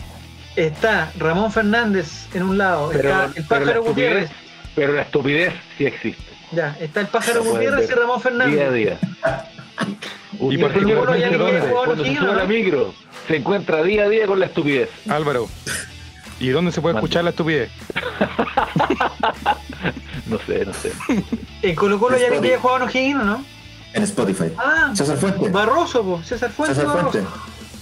Está Ramón Fernández en un lado, está el pero pájaro Gutiérrez. pero la estupidez sí existe. Ya, está el pájaro Gutiérrez y Ramón Día a Fernández. día. Y Y particularmente cuando se O'Higgins, sube a la micro, se encuentra día a día con la estupidez. Álvaro. ¿Y dónde se puede escuchar la estupidez? No sé, no sé. ¿En Colo Colo ya quiere jugar en O'Higgins o no? En Spotify. Ah, César Fuente. Barroso, po. César Fuente. César Barroso. Fuente.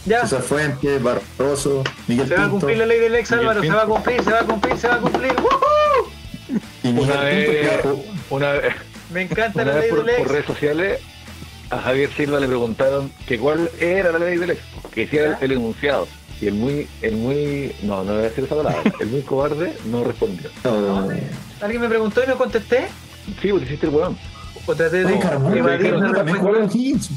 Ya. César Fuente, Barroso, Miguel Se va a cumplir la ley del ex Álvaro, se va a cumplir, se va a cumplir, se va a cumplir. ¡Woohoo! Y Miguel Una vez, una vez, Me encanta una la ley por, del por ex. redes sociales a Javier Silva le preguntaron que cuál era la ley del ex, que hiciera el enunciado. Y el muy, el muy, no, no voy a decir esa palabra, el muy cobarde no respondió. Oh, Alguien me preguntó y no contesté. Sí, porque hiciste el weón. O traté de Carmona, evadir la en Higgins.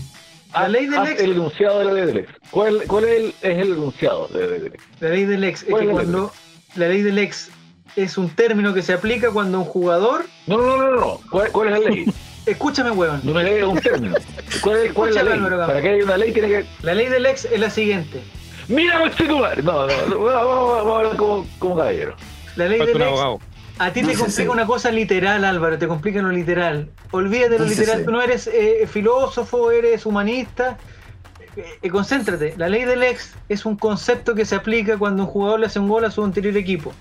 La ley del Haz ex. el enunciado de la ley del ex. ¿Cuál, cuál es, el, es el enunciado de la ley del ex? La ley del ex es ¿Cuál que es ley cuando la ley del ex es un término que se aplica cuando un jugador No, no, no, no, no. ¿Cuál, cuál es la ley? Escúchame, weón. No me lees un término. ¿Cuál es, cuál es la Escúchame, ley? Álvaro. Para que haya una ley tiene que. La ley del ex es la siguiente. ¡Mira, este madre! No, no, no, vamos, vamos- vamos a hablar como, como caballero. La ley Falta del ex abogado. A ti No te complica una cosa literal, Álvaro, te complica lo literal. Olvídate de lo literal, tú no eres eh, filósofo, eres humanista. Eh, eh, concéntrate, la ley del ex es un concepto que se aplica cuando un jugador le hace un gol a su anterior equipo.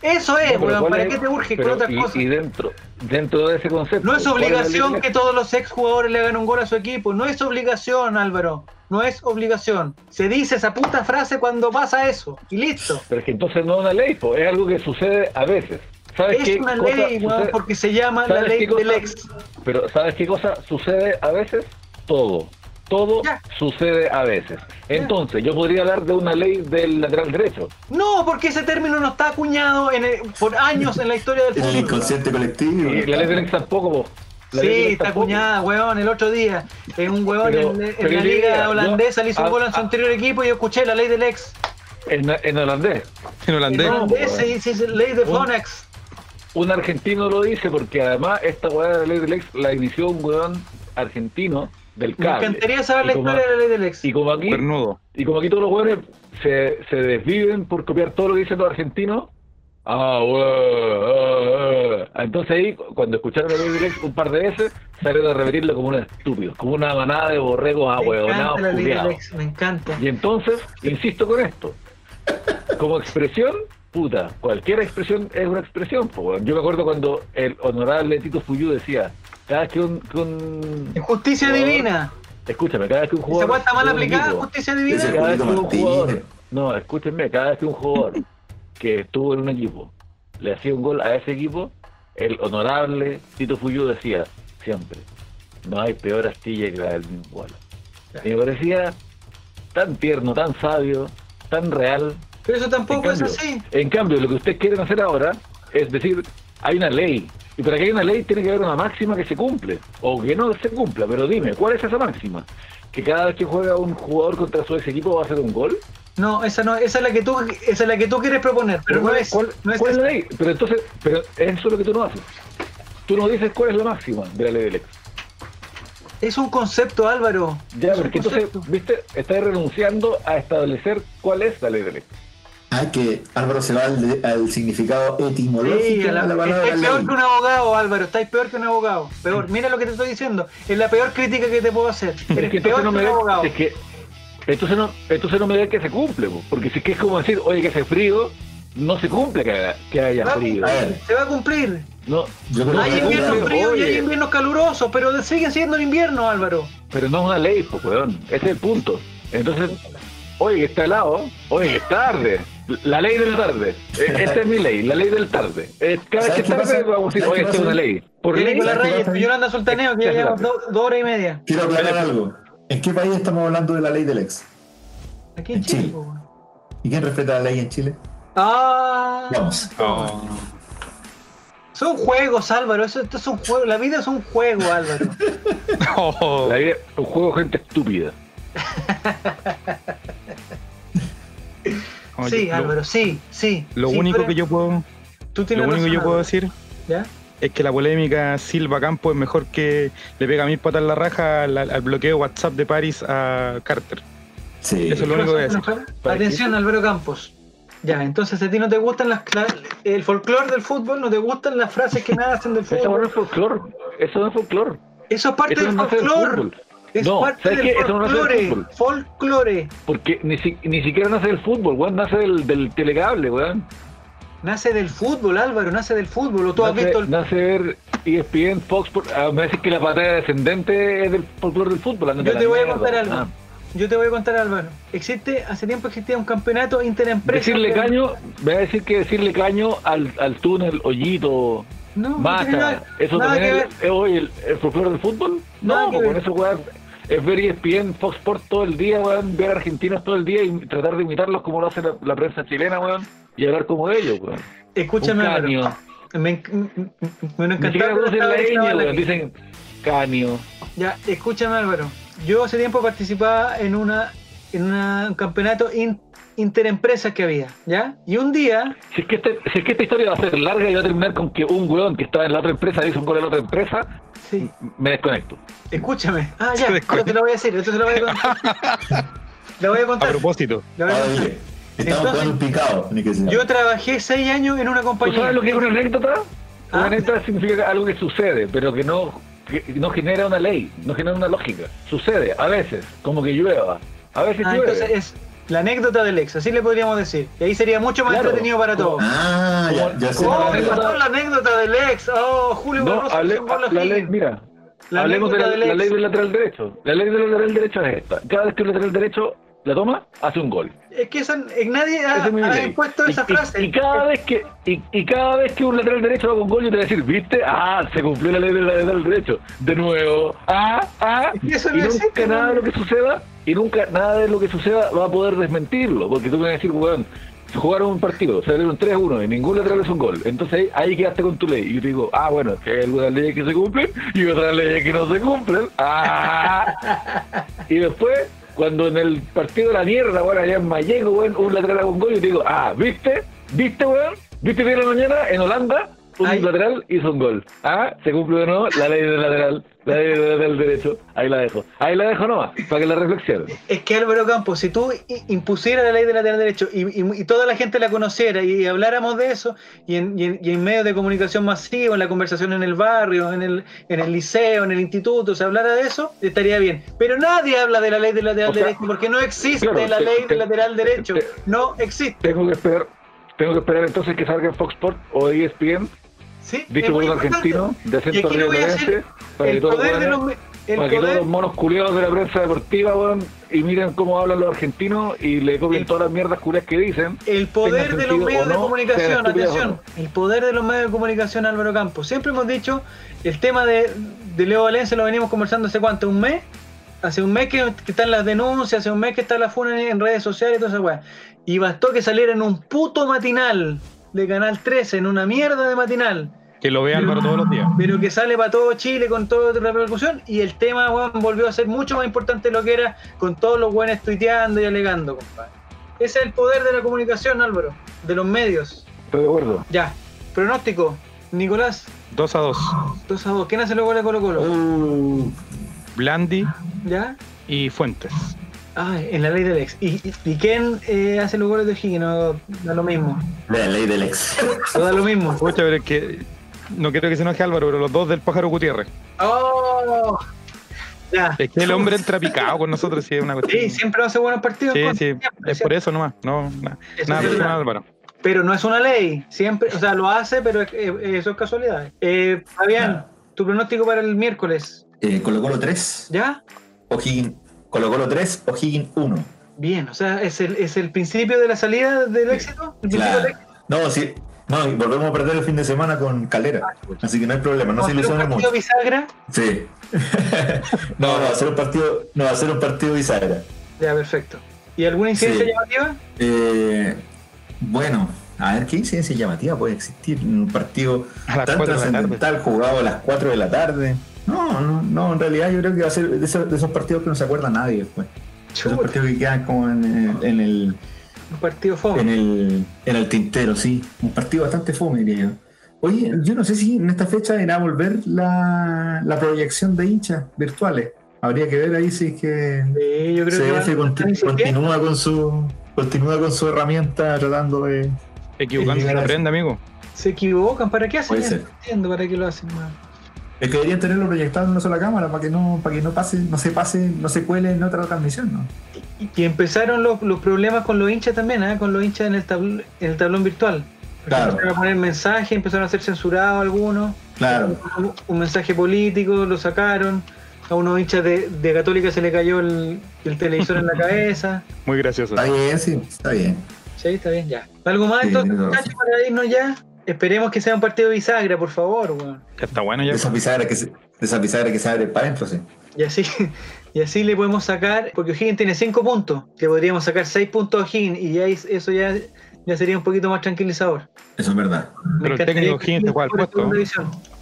Eso es, No, pero weón, ¿cuál ¿para es? qué te urges Pero, con otras y, cosas? Y dentro, dentro de ese concepto. No es ¿cuál la ley obligación que todos los ex jugadores le hagan un gol a su equipo. No es obligación, Álvaro. No es obligación. Se dice esa puta frase cuando pasa eso. Y listo. Pero es que entonces no es una ley, po, es algo que sucede a veces. ¿Sabes Es qué una cosa ley, weón, sucede? porque se llama la ¿Sabes ley del ex. Pero ¿sabes qué cosa sucede a veces? Todo. Todo Ya. sucede a veces. Entonces, yo podría hablar de una ley del lateral derecho. No, porque ese término no está acuñado en el- por años en la historia del En el fútbol. inconsciente colectivo. Y la ley del ex tampoco. La del Sí, está acuñada, weón, el otro día. En un weón Pero- en, en pero la liga diría, holandesa yo- le hizo un gol a su anterior equipo y yo escuché la ley del ex. En, en holandés. En holandés. En No, holandés po, se dice ley de Fonex. Un argentino lo dice porque además esta weá de la ley del ex la inició un weón argentino del Me cable. encantaría saber la Y como- historia de la ley del ex. Y como aquí, Cuernudo. y como aquí todos los weones se, se desviven por copiar todo lo que dicen los argentinos, ah, weón, ah, ah. entonces ahí cuando escucharon la ley del ex un par de veces, salieron a repetirlo como un estúpido, como una manada de borregos me ahueonados, encanta la ley del culiados. ex, me encanta. Y entonces, insisto con esto, como expresión, puta, cualquier expresión es una expresión. po. Yo me acuerdo cuando el honorable Tito Fuyú decía, cada vez que un... que un- Justicia jugador- divina. Escúchame, cada vez que un ¿Esa jugador... weá está mal aplicada, equipo- justicia divina? cada vez que un jugador... No, escúchenme, cada vez que un jugador que estuvo en un equipo le hacía un gol a ese equipo, el honorable Tito Fuyú decía siempre, no hay peor astilla que la del mismo gol. Y me parecía tan tierno, tan sabio, tan real. Pero eso tampoco es así. En cambio, lo que ustedes quieren hacer ahora es decir, hay una ley. Y para que haya una ley tiene que haber una máxima que se cumple. O que no se cumpla. Pero dime, ¿cuál es esa máxima? ¿Que cada vez que juega un jugador contra su ex equipo va a hacer un gol? No, esa no, esa es la que tú, esa es la que tú quieres proponer, pero no ¿cuál, es, cuál- no es cuál es esa. la ley? Pero entonces, pero eso es lo que tú no haces. Tú no dices cuál es la máxima de la ley del ex. Es un concepto, Álvaro. Ya, porque entonces, viste, estás renunciando a establecer cuál es la ley del ex. Ah, que Álvaro se va al, al significado etimológico Sí, de a la- la palabra estáis peor que un abogado, Álvaro. Estáis peor que un abogado. Peor. Mira lo que te estoy diciendo. Es la peor crítica que te puedo hacer. Es que peor entonces no que me un ve, abogado. es que entonces no, entonces no me ve que se cumple, po, porque si es que es como decir, oye, que hace frío, no se cumple que, haya- que haya Va frío. A cumplir, ver. se va a cumplir. No, Yo creo no Hay inviernos fríos y hay inviernos calurosos, pero siguen siendo en invierno, Álvaro. pero no es una ley, pues, weón, ese es el punto. Entonces, oye, que está helado, oye, que es tarde. La ley del tarde. Eh, Esta es mi ley, la ley del tarde. Eh, Cada vez ¿Sabes que tarde, pasa? vamos a decir, ¿Sabes oye, esta es una ley. Por Que ley, Nicolás ¿sabes qué Reyes? Yolanda Sultaneo, que ya llevamos Exagerate. do- dos horas y media. Quiero aclarar algo. ¿En qué país estamos hablando de la ley del ex? Aquí en En Chile. ¿Y quién respeta la ley en Chile? Ah, Vamos. Oh. son juegos, Álvaro. Eso, esto es un juego. La vida es un juego, Álvaro. Oh. La vida es un juego de gente estúpida. Oye, sí, lo- Álvaro, sí, sí. Lo sí, único que yo puedo, Tú tienes lo único que yo puedo decir ¿Ya? es que la polémica Silva Campo es mejor que le pega mil patas en la raja al, al bloqueo WhatsApp de París a Carter. Sí. Eso es lo único que decir. Atención, Álvaro Campos. Ya, entonces a ti no te gustan las, la- el folclore del fútbol, no te gustan las frases que nacen del Eso no fútbol. es folclore. Eso no es folclore. Eso es parte Eso del no nace del folclore. Es No, parte ¿sabes del qué? Eso no nace del fútbol. Folclore. Porque ni, si- ni siquiera nace del fútbol, weón, nace del, del telecable, weón. Nace del fútbol, Álvaro, nace del fútbol. ¿O tú has nace, visto el... nace ver ESPN, Fox, por, ah, me decís que la batalla descendente es del folclore del fútbol. ándate Yo a te la voy a contar algo. ah. Yo te voy a contar, Álvaro. Existe, hace tiempo existía un campeonato interempresa. Decirle que- caño, me va a decir que decirle caño al, al túnel, hoyito, No, nada- eso nada también es, hoy el, el folclore del fútbol. Nada No, pues con eso, weón, es ver ESPN, Fox Sports todo el día, weón, ver argentinos todo el día y tratar de imitarlos como lo hace la, la prensa chilena, weón, y hablar como ellos, weón. Escúchame, caño. Álvaro. Me, me siquiera encantaba conocen la bala weón, dicen caño. Ya, escúchame Álvaro. Yo hace tiempo participaba en una en una- un campeonato in- interempresas que había, ¿ya? Y un día, Si es, que este- si es que esta historia va a ser larga y va a terminar con que un weón que estaba en la otra empresa le hizo un gol a la otra empresa, sí, me desconecto. escúchame. Ah, ya, te lo voy a decir, esto se lo voy a contar. Lo voy a propósito, lo voy a Ahora contar. dile, estamos Entonces, jugando un picado. ni que sea. Yo trabajé seis años en una ¿Tú compañía. sabes lo que es una anécdota? Ah. Una anécdota significa algo que sucede, pero que no, que no genera una ley, no genera una lógica. Sucede, a veces, como que llueva. A veces Ah, llueve. entonces es la anécdota del ex, así le podríamos decir. Y ahí sería mucho más Claro. entretenido para todos. Ah, ya, Como- ya sé. como Oh, la me anécdota- pasó la anécdota del ex. Oh, Julio No, Barroso a la ley, mira, La hablemos de la, del la ley del lateral derecho. La ley del lateral derecho es esta. Cada vez que un lateral derecho la toma, hace un gol. Es que esa, eh, nadie ha, es ha impuesto esa y- frase. Y, cada vez que y, y cada vez que un lateral derecho va con gol, yo te voy a decir, ¿viste? Ah, se cumplió la ley del lateral derecho. De nuevo. Ah, ah. Y eso y no nunca existe, nada de lo que suceda, y nunca nada de lo que suceda va a poder desmentirlo. Porque tú me vas a decir, weón, jugaron un partido, salieron 3-1 y ningún lateral es un gol. Entonces ahí, quedaste con tu ley. Y yo te digo, ah, bueno, es que hay algunas leyes que se cumplen y otras leyes que no se cumplen. Ah. y después, cuando en el partido de la mierda, bueno, allá en Mayengo, weón, un lateral con gol, yo te digo, ah, ¿viste? ¿Viste, weón? ¿Viste bien la mañana en Holanda? Un Ay. lateral hizo un gol. Ah, se cumple de nuevo la ley del lateral, la ley del lateral derecho. Ahí la dejo. Ahí la dejo nomás, para que la reflexionen. Es que Álvaro Campos, si tú impusieras la ley del lateral derecho y, y- y toda la gente la conociera y, habláramos de eso, y en, y en- y en medios de comunicación masivo, en la conversación en el barrio, en el, en el liceo, en el instituto, se hablara de eso, estaría bien. Pero nadie habla de la ley del lateral O sea, derecho porque no existe claro, la te- ley del lateral derecho. te- No existe. Tengo que esperar, tengo que esperar entonces que salga en Fox Sport o ESPN, ¿sí? dicho por un argentino, de acento rioplatense, para que todos los... para que todos los monos culiados de la prensa deportiva, weón, y miren cómo hablan los argentinos y le copien todas las mierdas culias que dicen. El poder de los medios de comunicación, atención, el poder de los medios de comunicación Álvaro Campos. Siempre hemos dicho, el tema de, de Leo Valencia lo venimos conversando hace cuánto, un mes, hace un mes que, que están las denuncias, hace un mes que está la funa en, en redes sociales y toda esa weá. Y bastó que saliera en un puto matinal de Canal 13, en una mierda de matinal, que lo ve Álvaro todos los días. pero que sale para todo Chile con toda la repercusión y el tema weón, volvió a ser mucho más importante de lo que era con todos los buenos tuiteando y alegando, compadre. Ese es el poder de la comunicación, Álvaro, de los medios. Estoy de acuerdo. Ya, pronóstico, Nicolás, 2 a 2. 2 a 2. ¿Quién hace los goles de Colo Colo? Uh, Blandi ¿Ya? y Fuentes. Ay, en la ley del ex. ¿Y, y, y quién eh, hace los goles de Higgins? No da lo mismo. la ley del ex. No da lo mismo. Pucha, pero es que no quiero que se enoje Álvaro, pero los dos del pájaro Gutiérrez. ¡Oh! Ya. Es que el hombre entra picado con nosotros, sí, es una cuestión. Sí, siempre hace buenos partidos. Sí, con- sí, siempre, es por eso nomás. No, na- Eso nada es personal. Álvaro. Pero no es una ley. Siempre, o sea, lo hace, pero es- eh, eso es casualidad. Eh, Fabián, tu pronóstico para el miércoles. Eh, Colo Colo 3, ¿Ya? O'Higgins. Colo Colo 3, O'Higgins 1. Bien, o sea, es el, es el principio de la salida del éxito. El principio Claro. del éxito. No, sí. No, y volvemos a perder el fin de semana con Calera. Así que no hay problema, no se a hacer un ilusionen partido bisagra. Sí. no, no, va a ser un partido, no, va a ser un partido bisagra. Ya, perfecto. ¿Y alguna incidencia Sí. llamativa? Eh, bueno, a ver, ¿qué incidencia llamativa puede existir en un partido tan 4 de la tarde. trascendental jugado a las 4 de la tarde? No, no, no, en realidad yo creo que va a ser de esos, de esos partidos que no se acuerda nadie después. Esos partidos que quedan como en, el- en el, un partido fome. en el en el tintero, sí. Un partido bastante fome, diría yo. Oye, yo no sé si en esta fecha irá a volver la, la proyección de hinchas virtuales. Habría que ver ahí si es que Sí, yo creo CF continúa con su continúa con su herramienta tratando de Equivocándose llegar se a- aprende, amigo. Se equivocan, ¿para qué hacen Puede eso? ser. No entiendo para qué lo hacen, man. Es que deberían tenerlo proyectado en una sola cámara para que no para que no pase no se pase no se cuele en otra transmisión no Y, y empezaron los, los problemas con los hinchas también, ¿eh? con los hinchas en el, tabl- en el tablón virtual. Claro. Empezaron a poner mensajes, empezaron a ser censurados algunos. claro Un, un mensaje político, lo sacaron. A unos hinchas de, de Católica se le cayó el, el televisor en la cabeza. Muy gracioso. está bien sí está bien Sí, está bien, ya. ¿Algo más Sí, entonces, no, muchachos, sí. para irnos ya? Esperemos que sea un partido bisagra, por favor, weón. Ya está bueno ya. de esa bisagra que se, de esa bisagra que se abre para adentro sí Y así, y así le podemos sacar, porque O'Higgins tiene 5 puntos, que podríamos sacar 6 puntos a O'Higgins y ya es- eso ya, ya sería un poquito más tranquilizador. eso es verdad Me Pero el técnico O'Higgins te juega el puesto.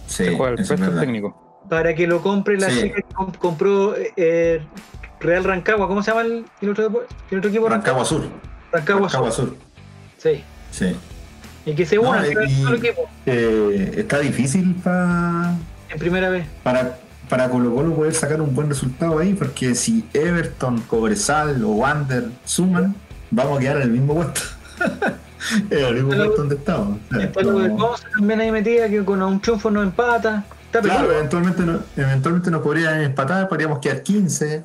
sí Se juega el es puesto técnico. Para que lo compre la Sí. chica que comp- compró eh, Real Rancagua, ¿cómo se llama el, el otro, el otro equipo? Rancagua Sur Rancagua Rancagua Sur. Rancagua Sur. Sí. Sí. Y que se No, unan equipo Eh, está difícil pa- en primera vez. para, para Colo Colo poder sacar un buen resultado ahí, porque si Everton, Cobresal o Wander suman, vamos a quedar en el mismo puesto. en el mismo puesto donde estamos. O sea, Está no- también ahí metida, que con un triunfo no empata. Está Claro, eventualmente, no- eventualmente nos podrían empatar, podríamos quedar 15.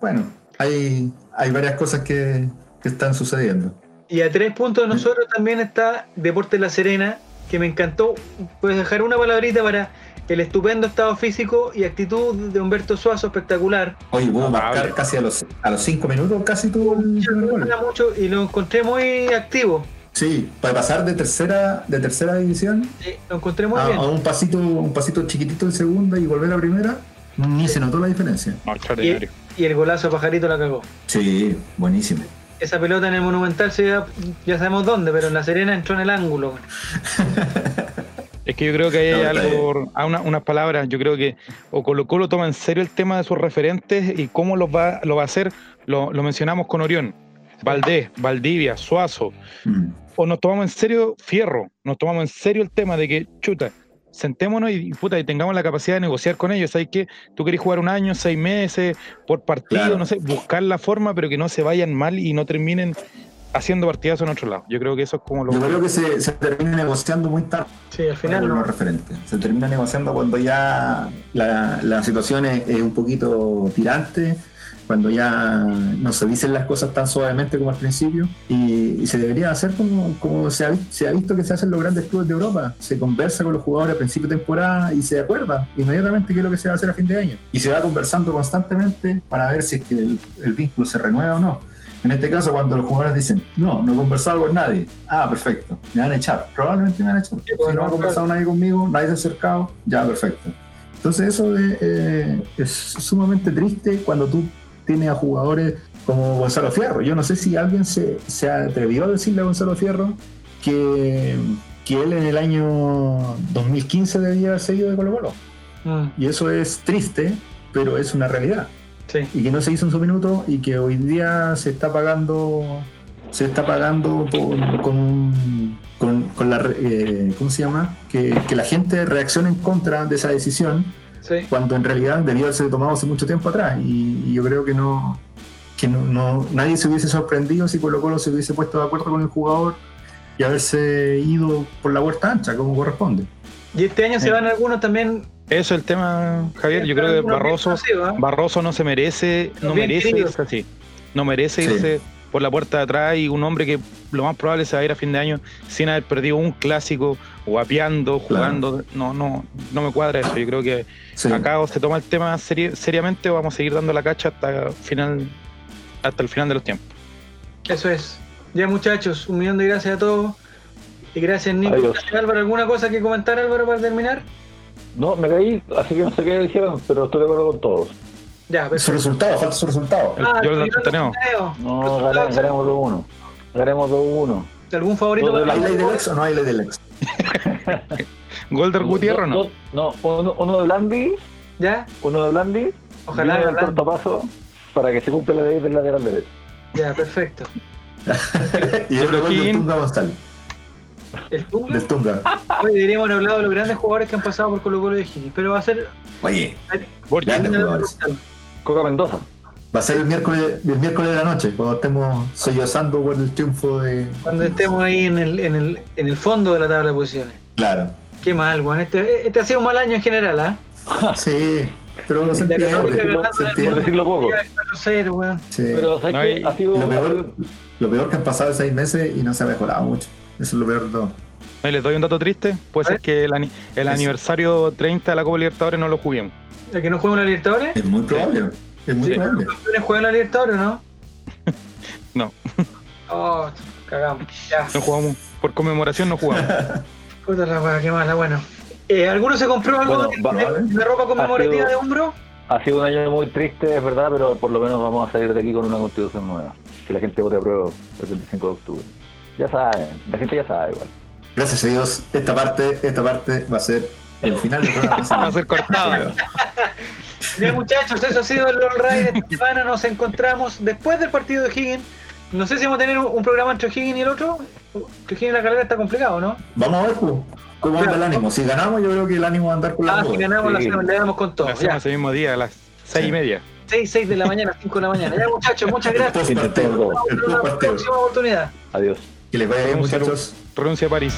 Bueno, hay, hay varias cosas que, que están sucediendo. Y a tres puntos de nosotros también está Deporte La Serena, que me encantó. Puedes dejar una palabrita para el estupendo estado físico y actitud de Humberto Suazo, espectacular. Oye, pudo marcar casi a los, a los 5 minutos, casi tuvo el mucho y lo encontré muy activo. Sí, para pasar de tercera, de tercera división Sí, lo encontré muy a, bien. a un pasito, un pasito chiquitito de segunda y volver a primera, ni se notó la diferencia. No, Y, extraordinario. y el golazo Pajarito la cagó. Sí, buenísimo. Esa pelota en el Monumental se ya, ya sabemos dónde, pero en La Serena entró en el ángulo. Es que yo creo que hay No, algo, a una- unas palabras, yo creo que o Colo Colo toma en serio el tema de sus referentes y cómo los va, lo va a hacer, lo, lo mencionamos con Orión, Valdés, Valdivia, Suazo, Mm. o nos tomamos en serio Fierro, nos tomamos en serio el tema de que, chuta, sentémonos y, puta, y tengamos la capacidad de negociar con ellos. ¿Sabes qué? Tú querés jugar un año, seis meses, por partido, Claro. no sé, buscar la forma, pero que no se vayan mal y no terminen haciendo partidazos en otro lado. Yo creo que eso es como lo Yo creo que se, se termina negociando muy tarde. Sí, al final no. referentes. Se termina negociando cuando ya la, la situación es, es un poquito tirante, cuando ya no se dicen las cosas tan suavemente como al principio, y, y se debería hacer como, como se, ha, se ha visto que se hacen los grandes clubes de Europa. Se conversa con los jugadores a principio de temporada y se acuerda inmediatamente qué es lo que se va a hacer a fin de año. Y se va conversando constantemente para ver si es que el, el vínculo se renueva o no. En este caso, cuando los jugadores dicen, no, no he conversado con nadie. Ah, perfecto, me van a echar. Probablemente me van a echar. Si no ha conversado nadie conmigo, nadie se ha acercado, ya, perfecto. Entonces eso es, eh, es sumamente triste cuando tú tienes a jugadores como Gonzalo Fierro. Yo no sé si alguien se, se atrevió a decirle a Gonzalo Fierro que, que él en el año 2015 debía haber seguido de Colo Colo. Mm, Y eso es triste, pero es una realidad sí. y que no se hizo en su minuto y que hoy día se está pagando se está pagando con, con, con- con la eh, ¿cómo se llama? Que, que la gente reaccione en contra de esa decisión Sí. cuando en realidad debió haberse tomado hace mucho tiempo atrás y, y yo creo que no que no, no- nadie se hubiese sorprendido si Colo Colo se hubiese puesto de acuerdo con el jugador y haberse ido por la puerta ancha como corresponde. Y este año se van algunos también. Eso es el tema, Javier. Yo creo que Barroso. Barroso no se merece, no merece irse así. No merece Sí. Por la puerta de atrás y un hombre que lo más probable se va a ir a fin de año sin haber perdido un clásico, guapeando, jugando. No, no, no me cuadra eso. Yo creo que Sí. acá o se toma el tema seri- seriamente o vamos a seguir dando la cacha hasta final, hasta el final de los tiempos. Eso es. Ya muchachos, un millón de gracias a todos. Y gracias Nico. Adiós. Gracias, Álvaro, ¿alguna cosa que comentar Álvaro para terminar? No, me caí, así que no sé qué dijeron, pero estoy de acuerdo con todos. Ya, Su perfecto. resultado, falta su resultado. El- Ah, yo lo tenemos. No, Resultados, gane- ganemos 2-1. Ganemos 2-1. ¿Algún favorito ¿Hay ley del ex o no hay ley del ex? ¿Golder Gutiérrez o no? No, uno, uno de Blandi, ¿Ya? uno de Blandi, Ojalá Blandi. corto paso para que se cumpla la ley del lateral derecho. Ya, perfecto. y el otro gol del King. Tunga González, ¿El Tunga? del Tunga. Hoy deberíamos haber hablado de los grandes jugadores que han pasado por Colo Colo de Gini, pero va a ser Oye, Borja. Coca Mendoza. Va a ser el miércoles, el miércoles de la noche, cuando estemos sollozando por el triunfo de. cuando estemos ahí en el, en el, en el fondo de la tabla de posiciones. Claro. Qué mal, weón. Este, este ha sido un mal año en general, ¿ah? Sí, pero ganando se entiende. por decirlo poco. 4-0, weón. Sí. Pero ¿sabes No, qué? y- ha sido, lo, peor, lo peor que han pasado seis meses y no se ha mejorado mucho. Eso es lo peor de todo. Les doy un dato triste. Ser ver. que el, el aniversario 30 de la Copa Libertadores no lo juguemos. ¿El que no juega en la Libertadores? Es muy probable. Es muy Sí. probable. ¿Los campeones juegan en la Libertadores o no? No. Oh, cagamos. Ya. No jugamos. Por conmemoración no jugamos. Puta la weá, qué mala, bueno. Eh, ¿Alguno se compró algo Bueno, de, va- de- de ropa conmemorativa sido- de hombro? ha sido un año muy triste, es verdad, pero por lo menos vamos a salir de aquí con una constitución nueva. Que la gente vote a prueba el 25 de octubre. Ya saben, la gente ya sabe igual. Gracias a Dios, esta parte, esta parte va a ser el final del programa. Va a ser cortado. Bien, muchachos, eso ha sido el All Ride de esta semana. Nos encontramos después del partido de Higgins No sé si vamos a tener un, programa entre Higgins y el otro. Que Higgins y la carrera está complicado, ¿no? Vamos a ver pues, cómo anda el ánimo. Si ganamos, yo creo que el ánimo va a andar con la Ah, si ganamos, la Sí. le damos con todo. Lo hacemos Ya. ese mismo día, a las seis y media. 6, 6 de la mañana, 5 de la mañana. Ya, muchachos, muchas gracias. Post-partido. próxima oportunidad. Adiós. Que les vaya bien, Un saludo. muchachos. Renuncia a París.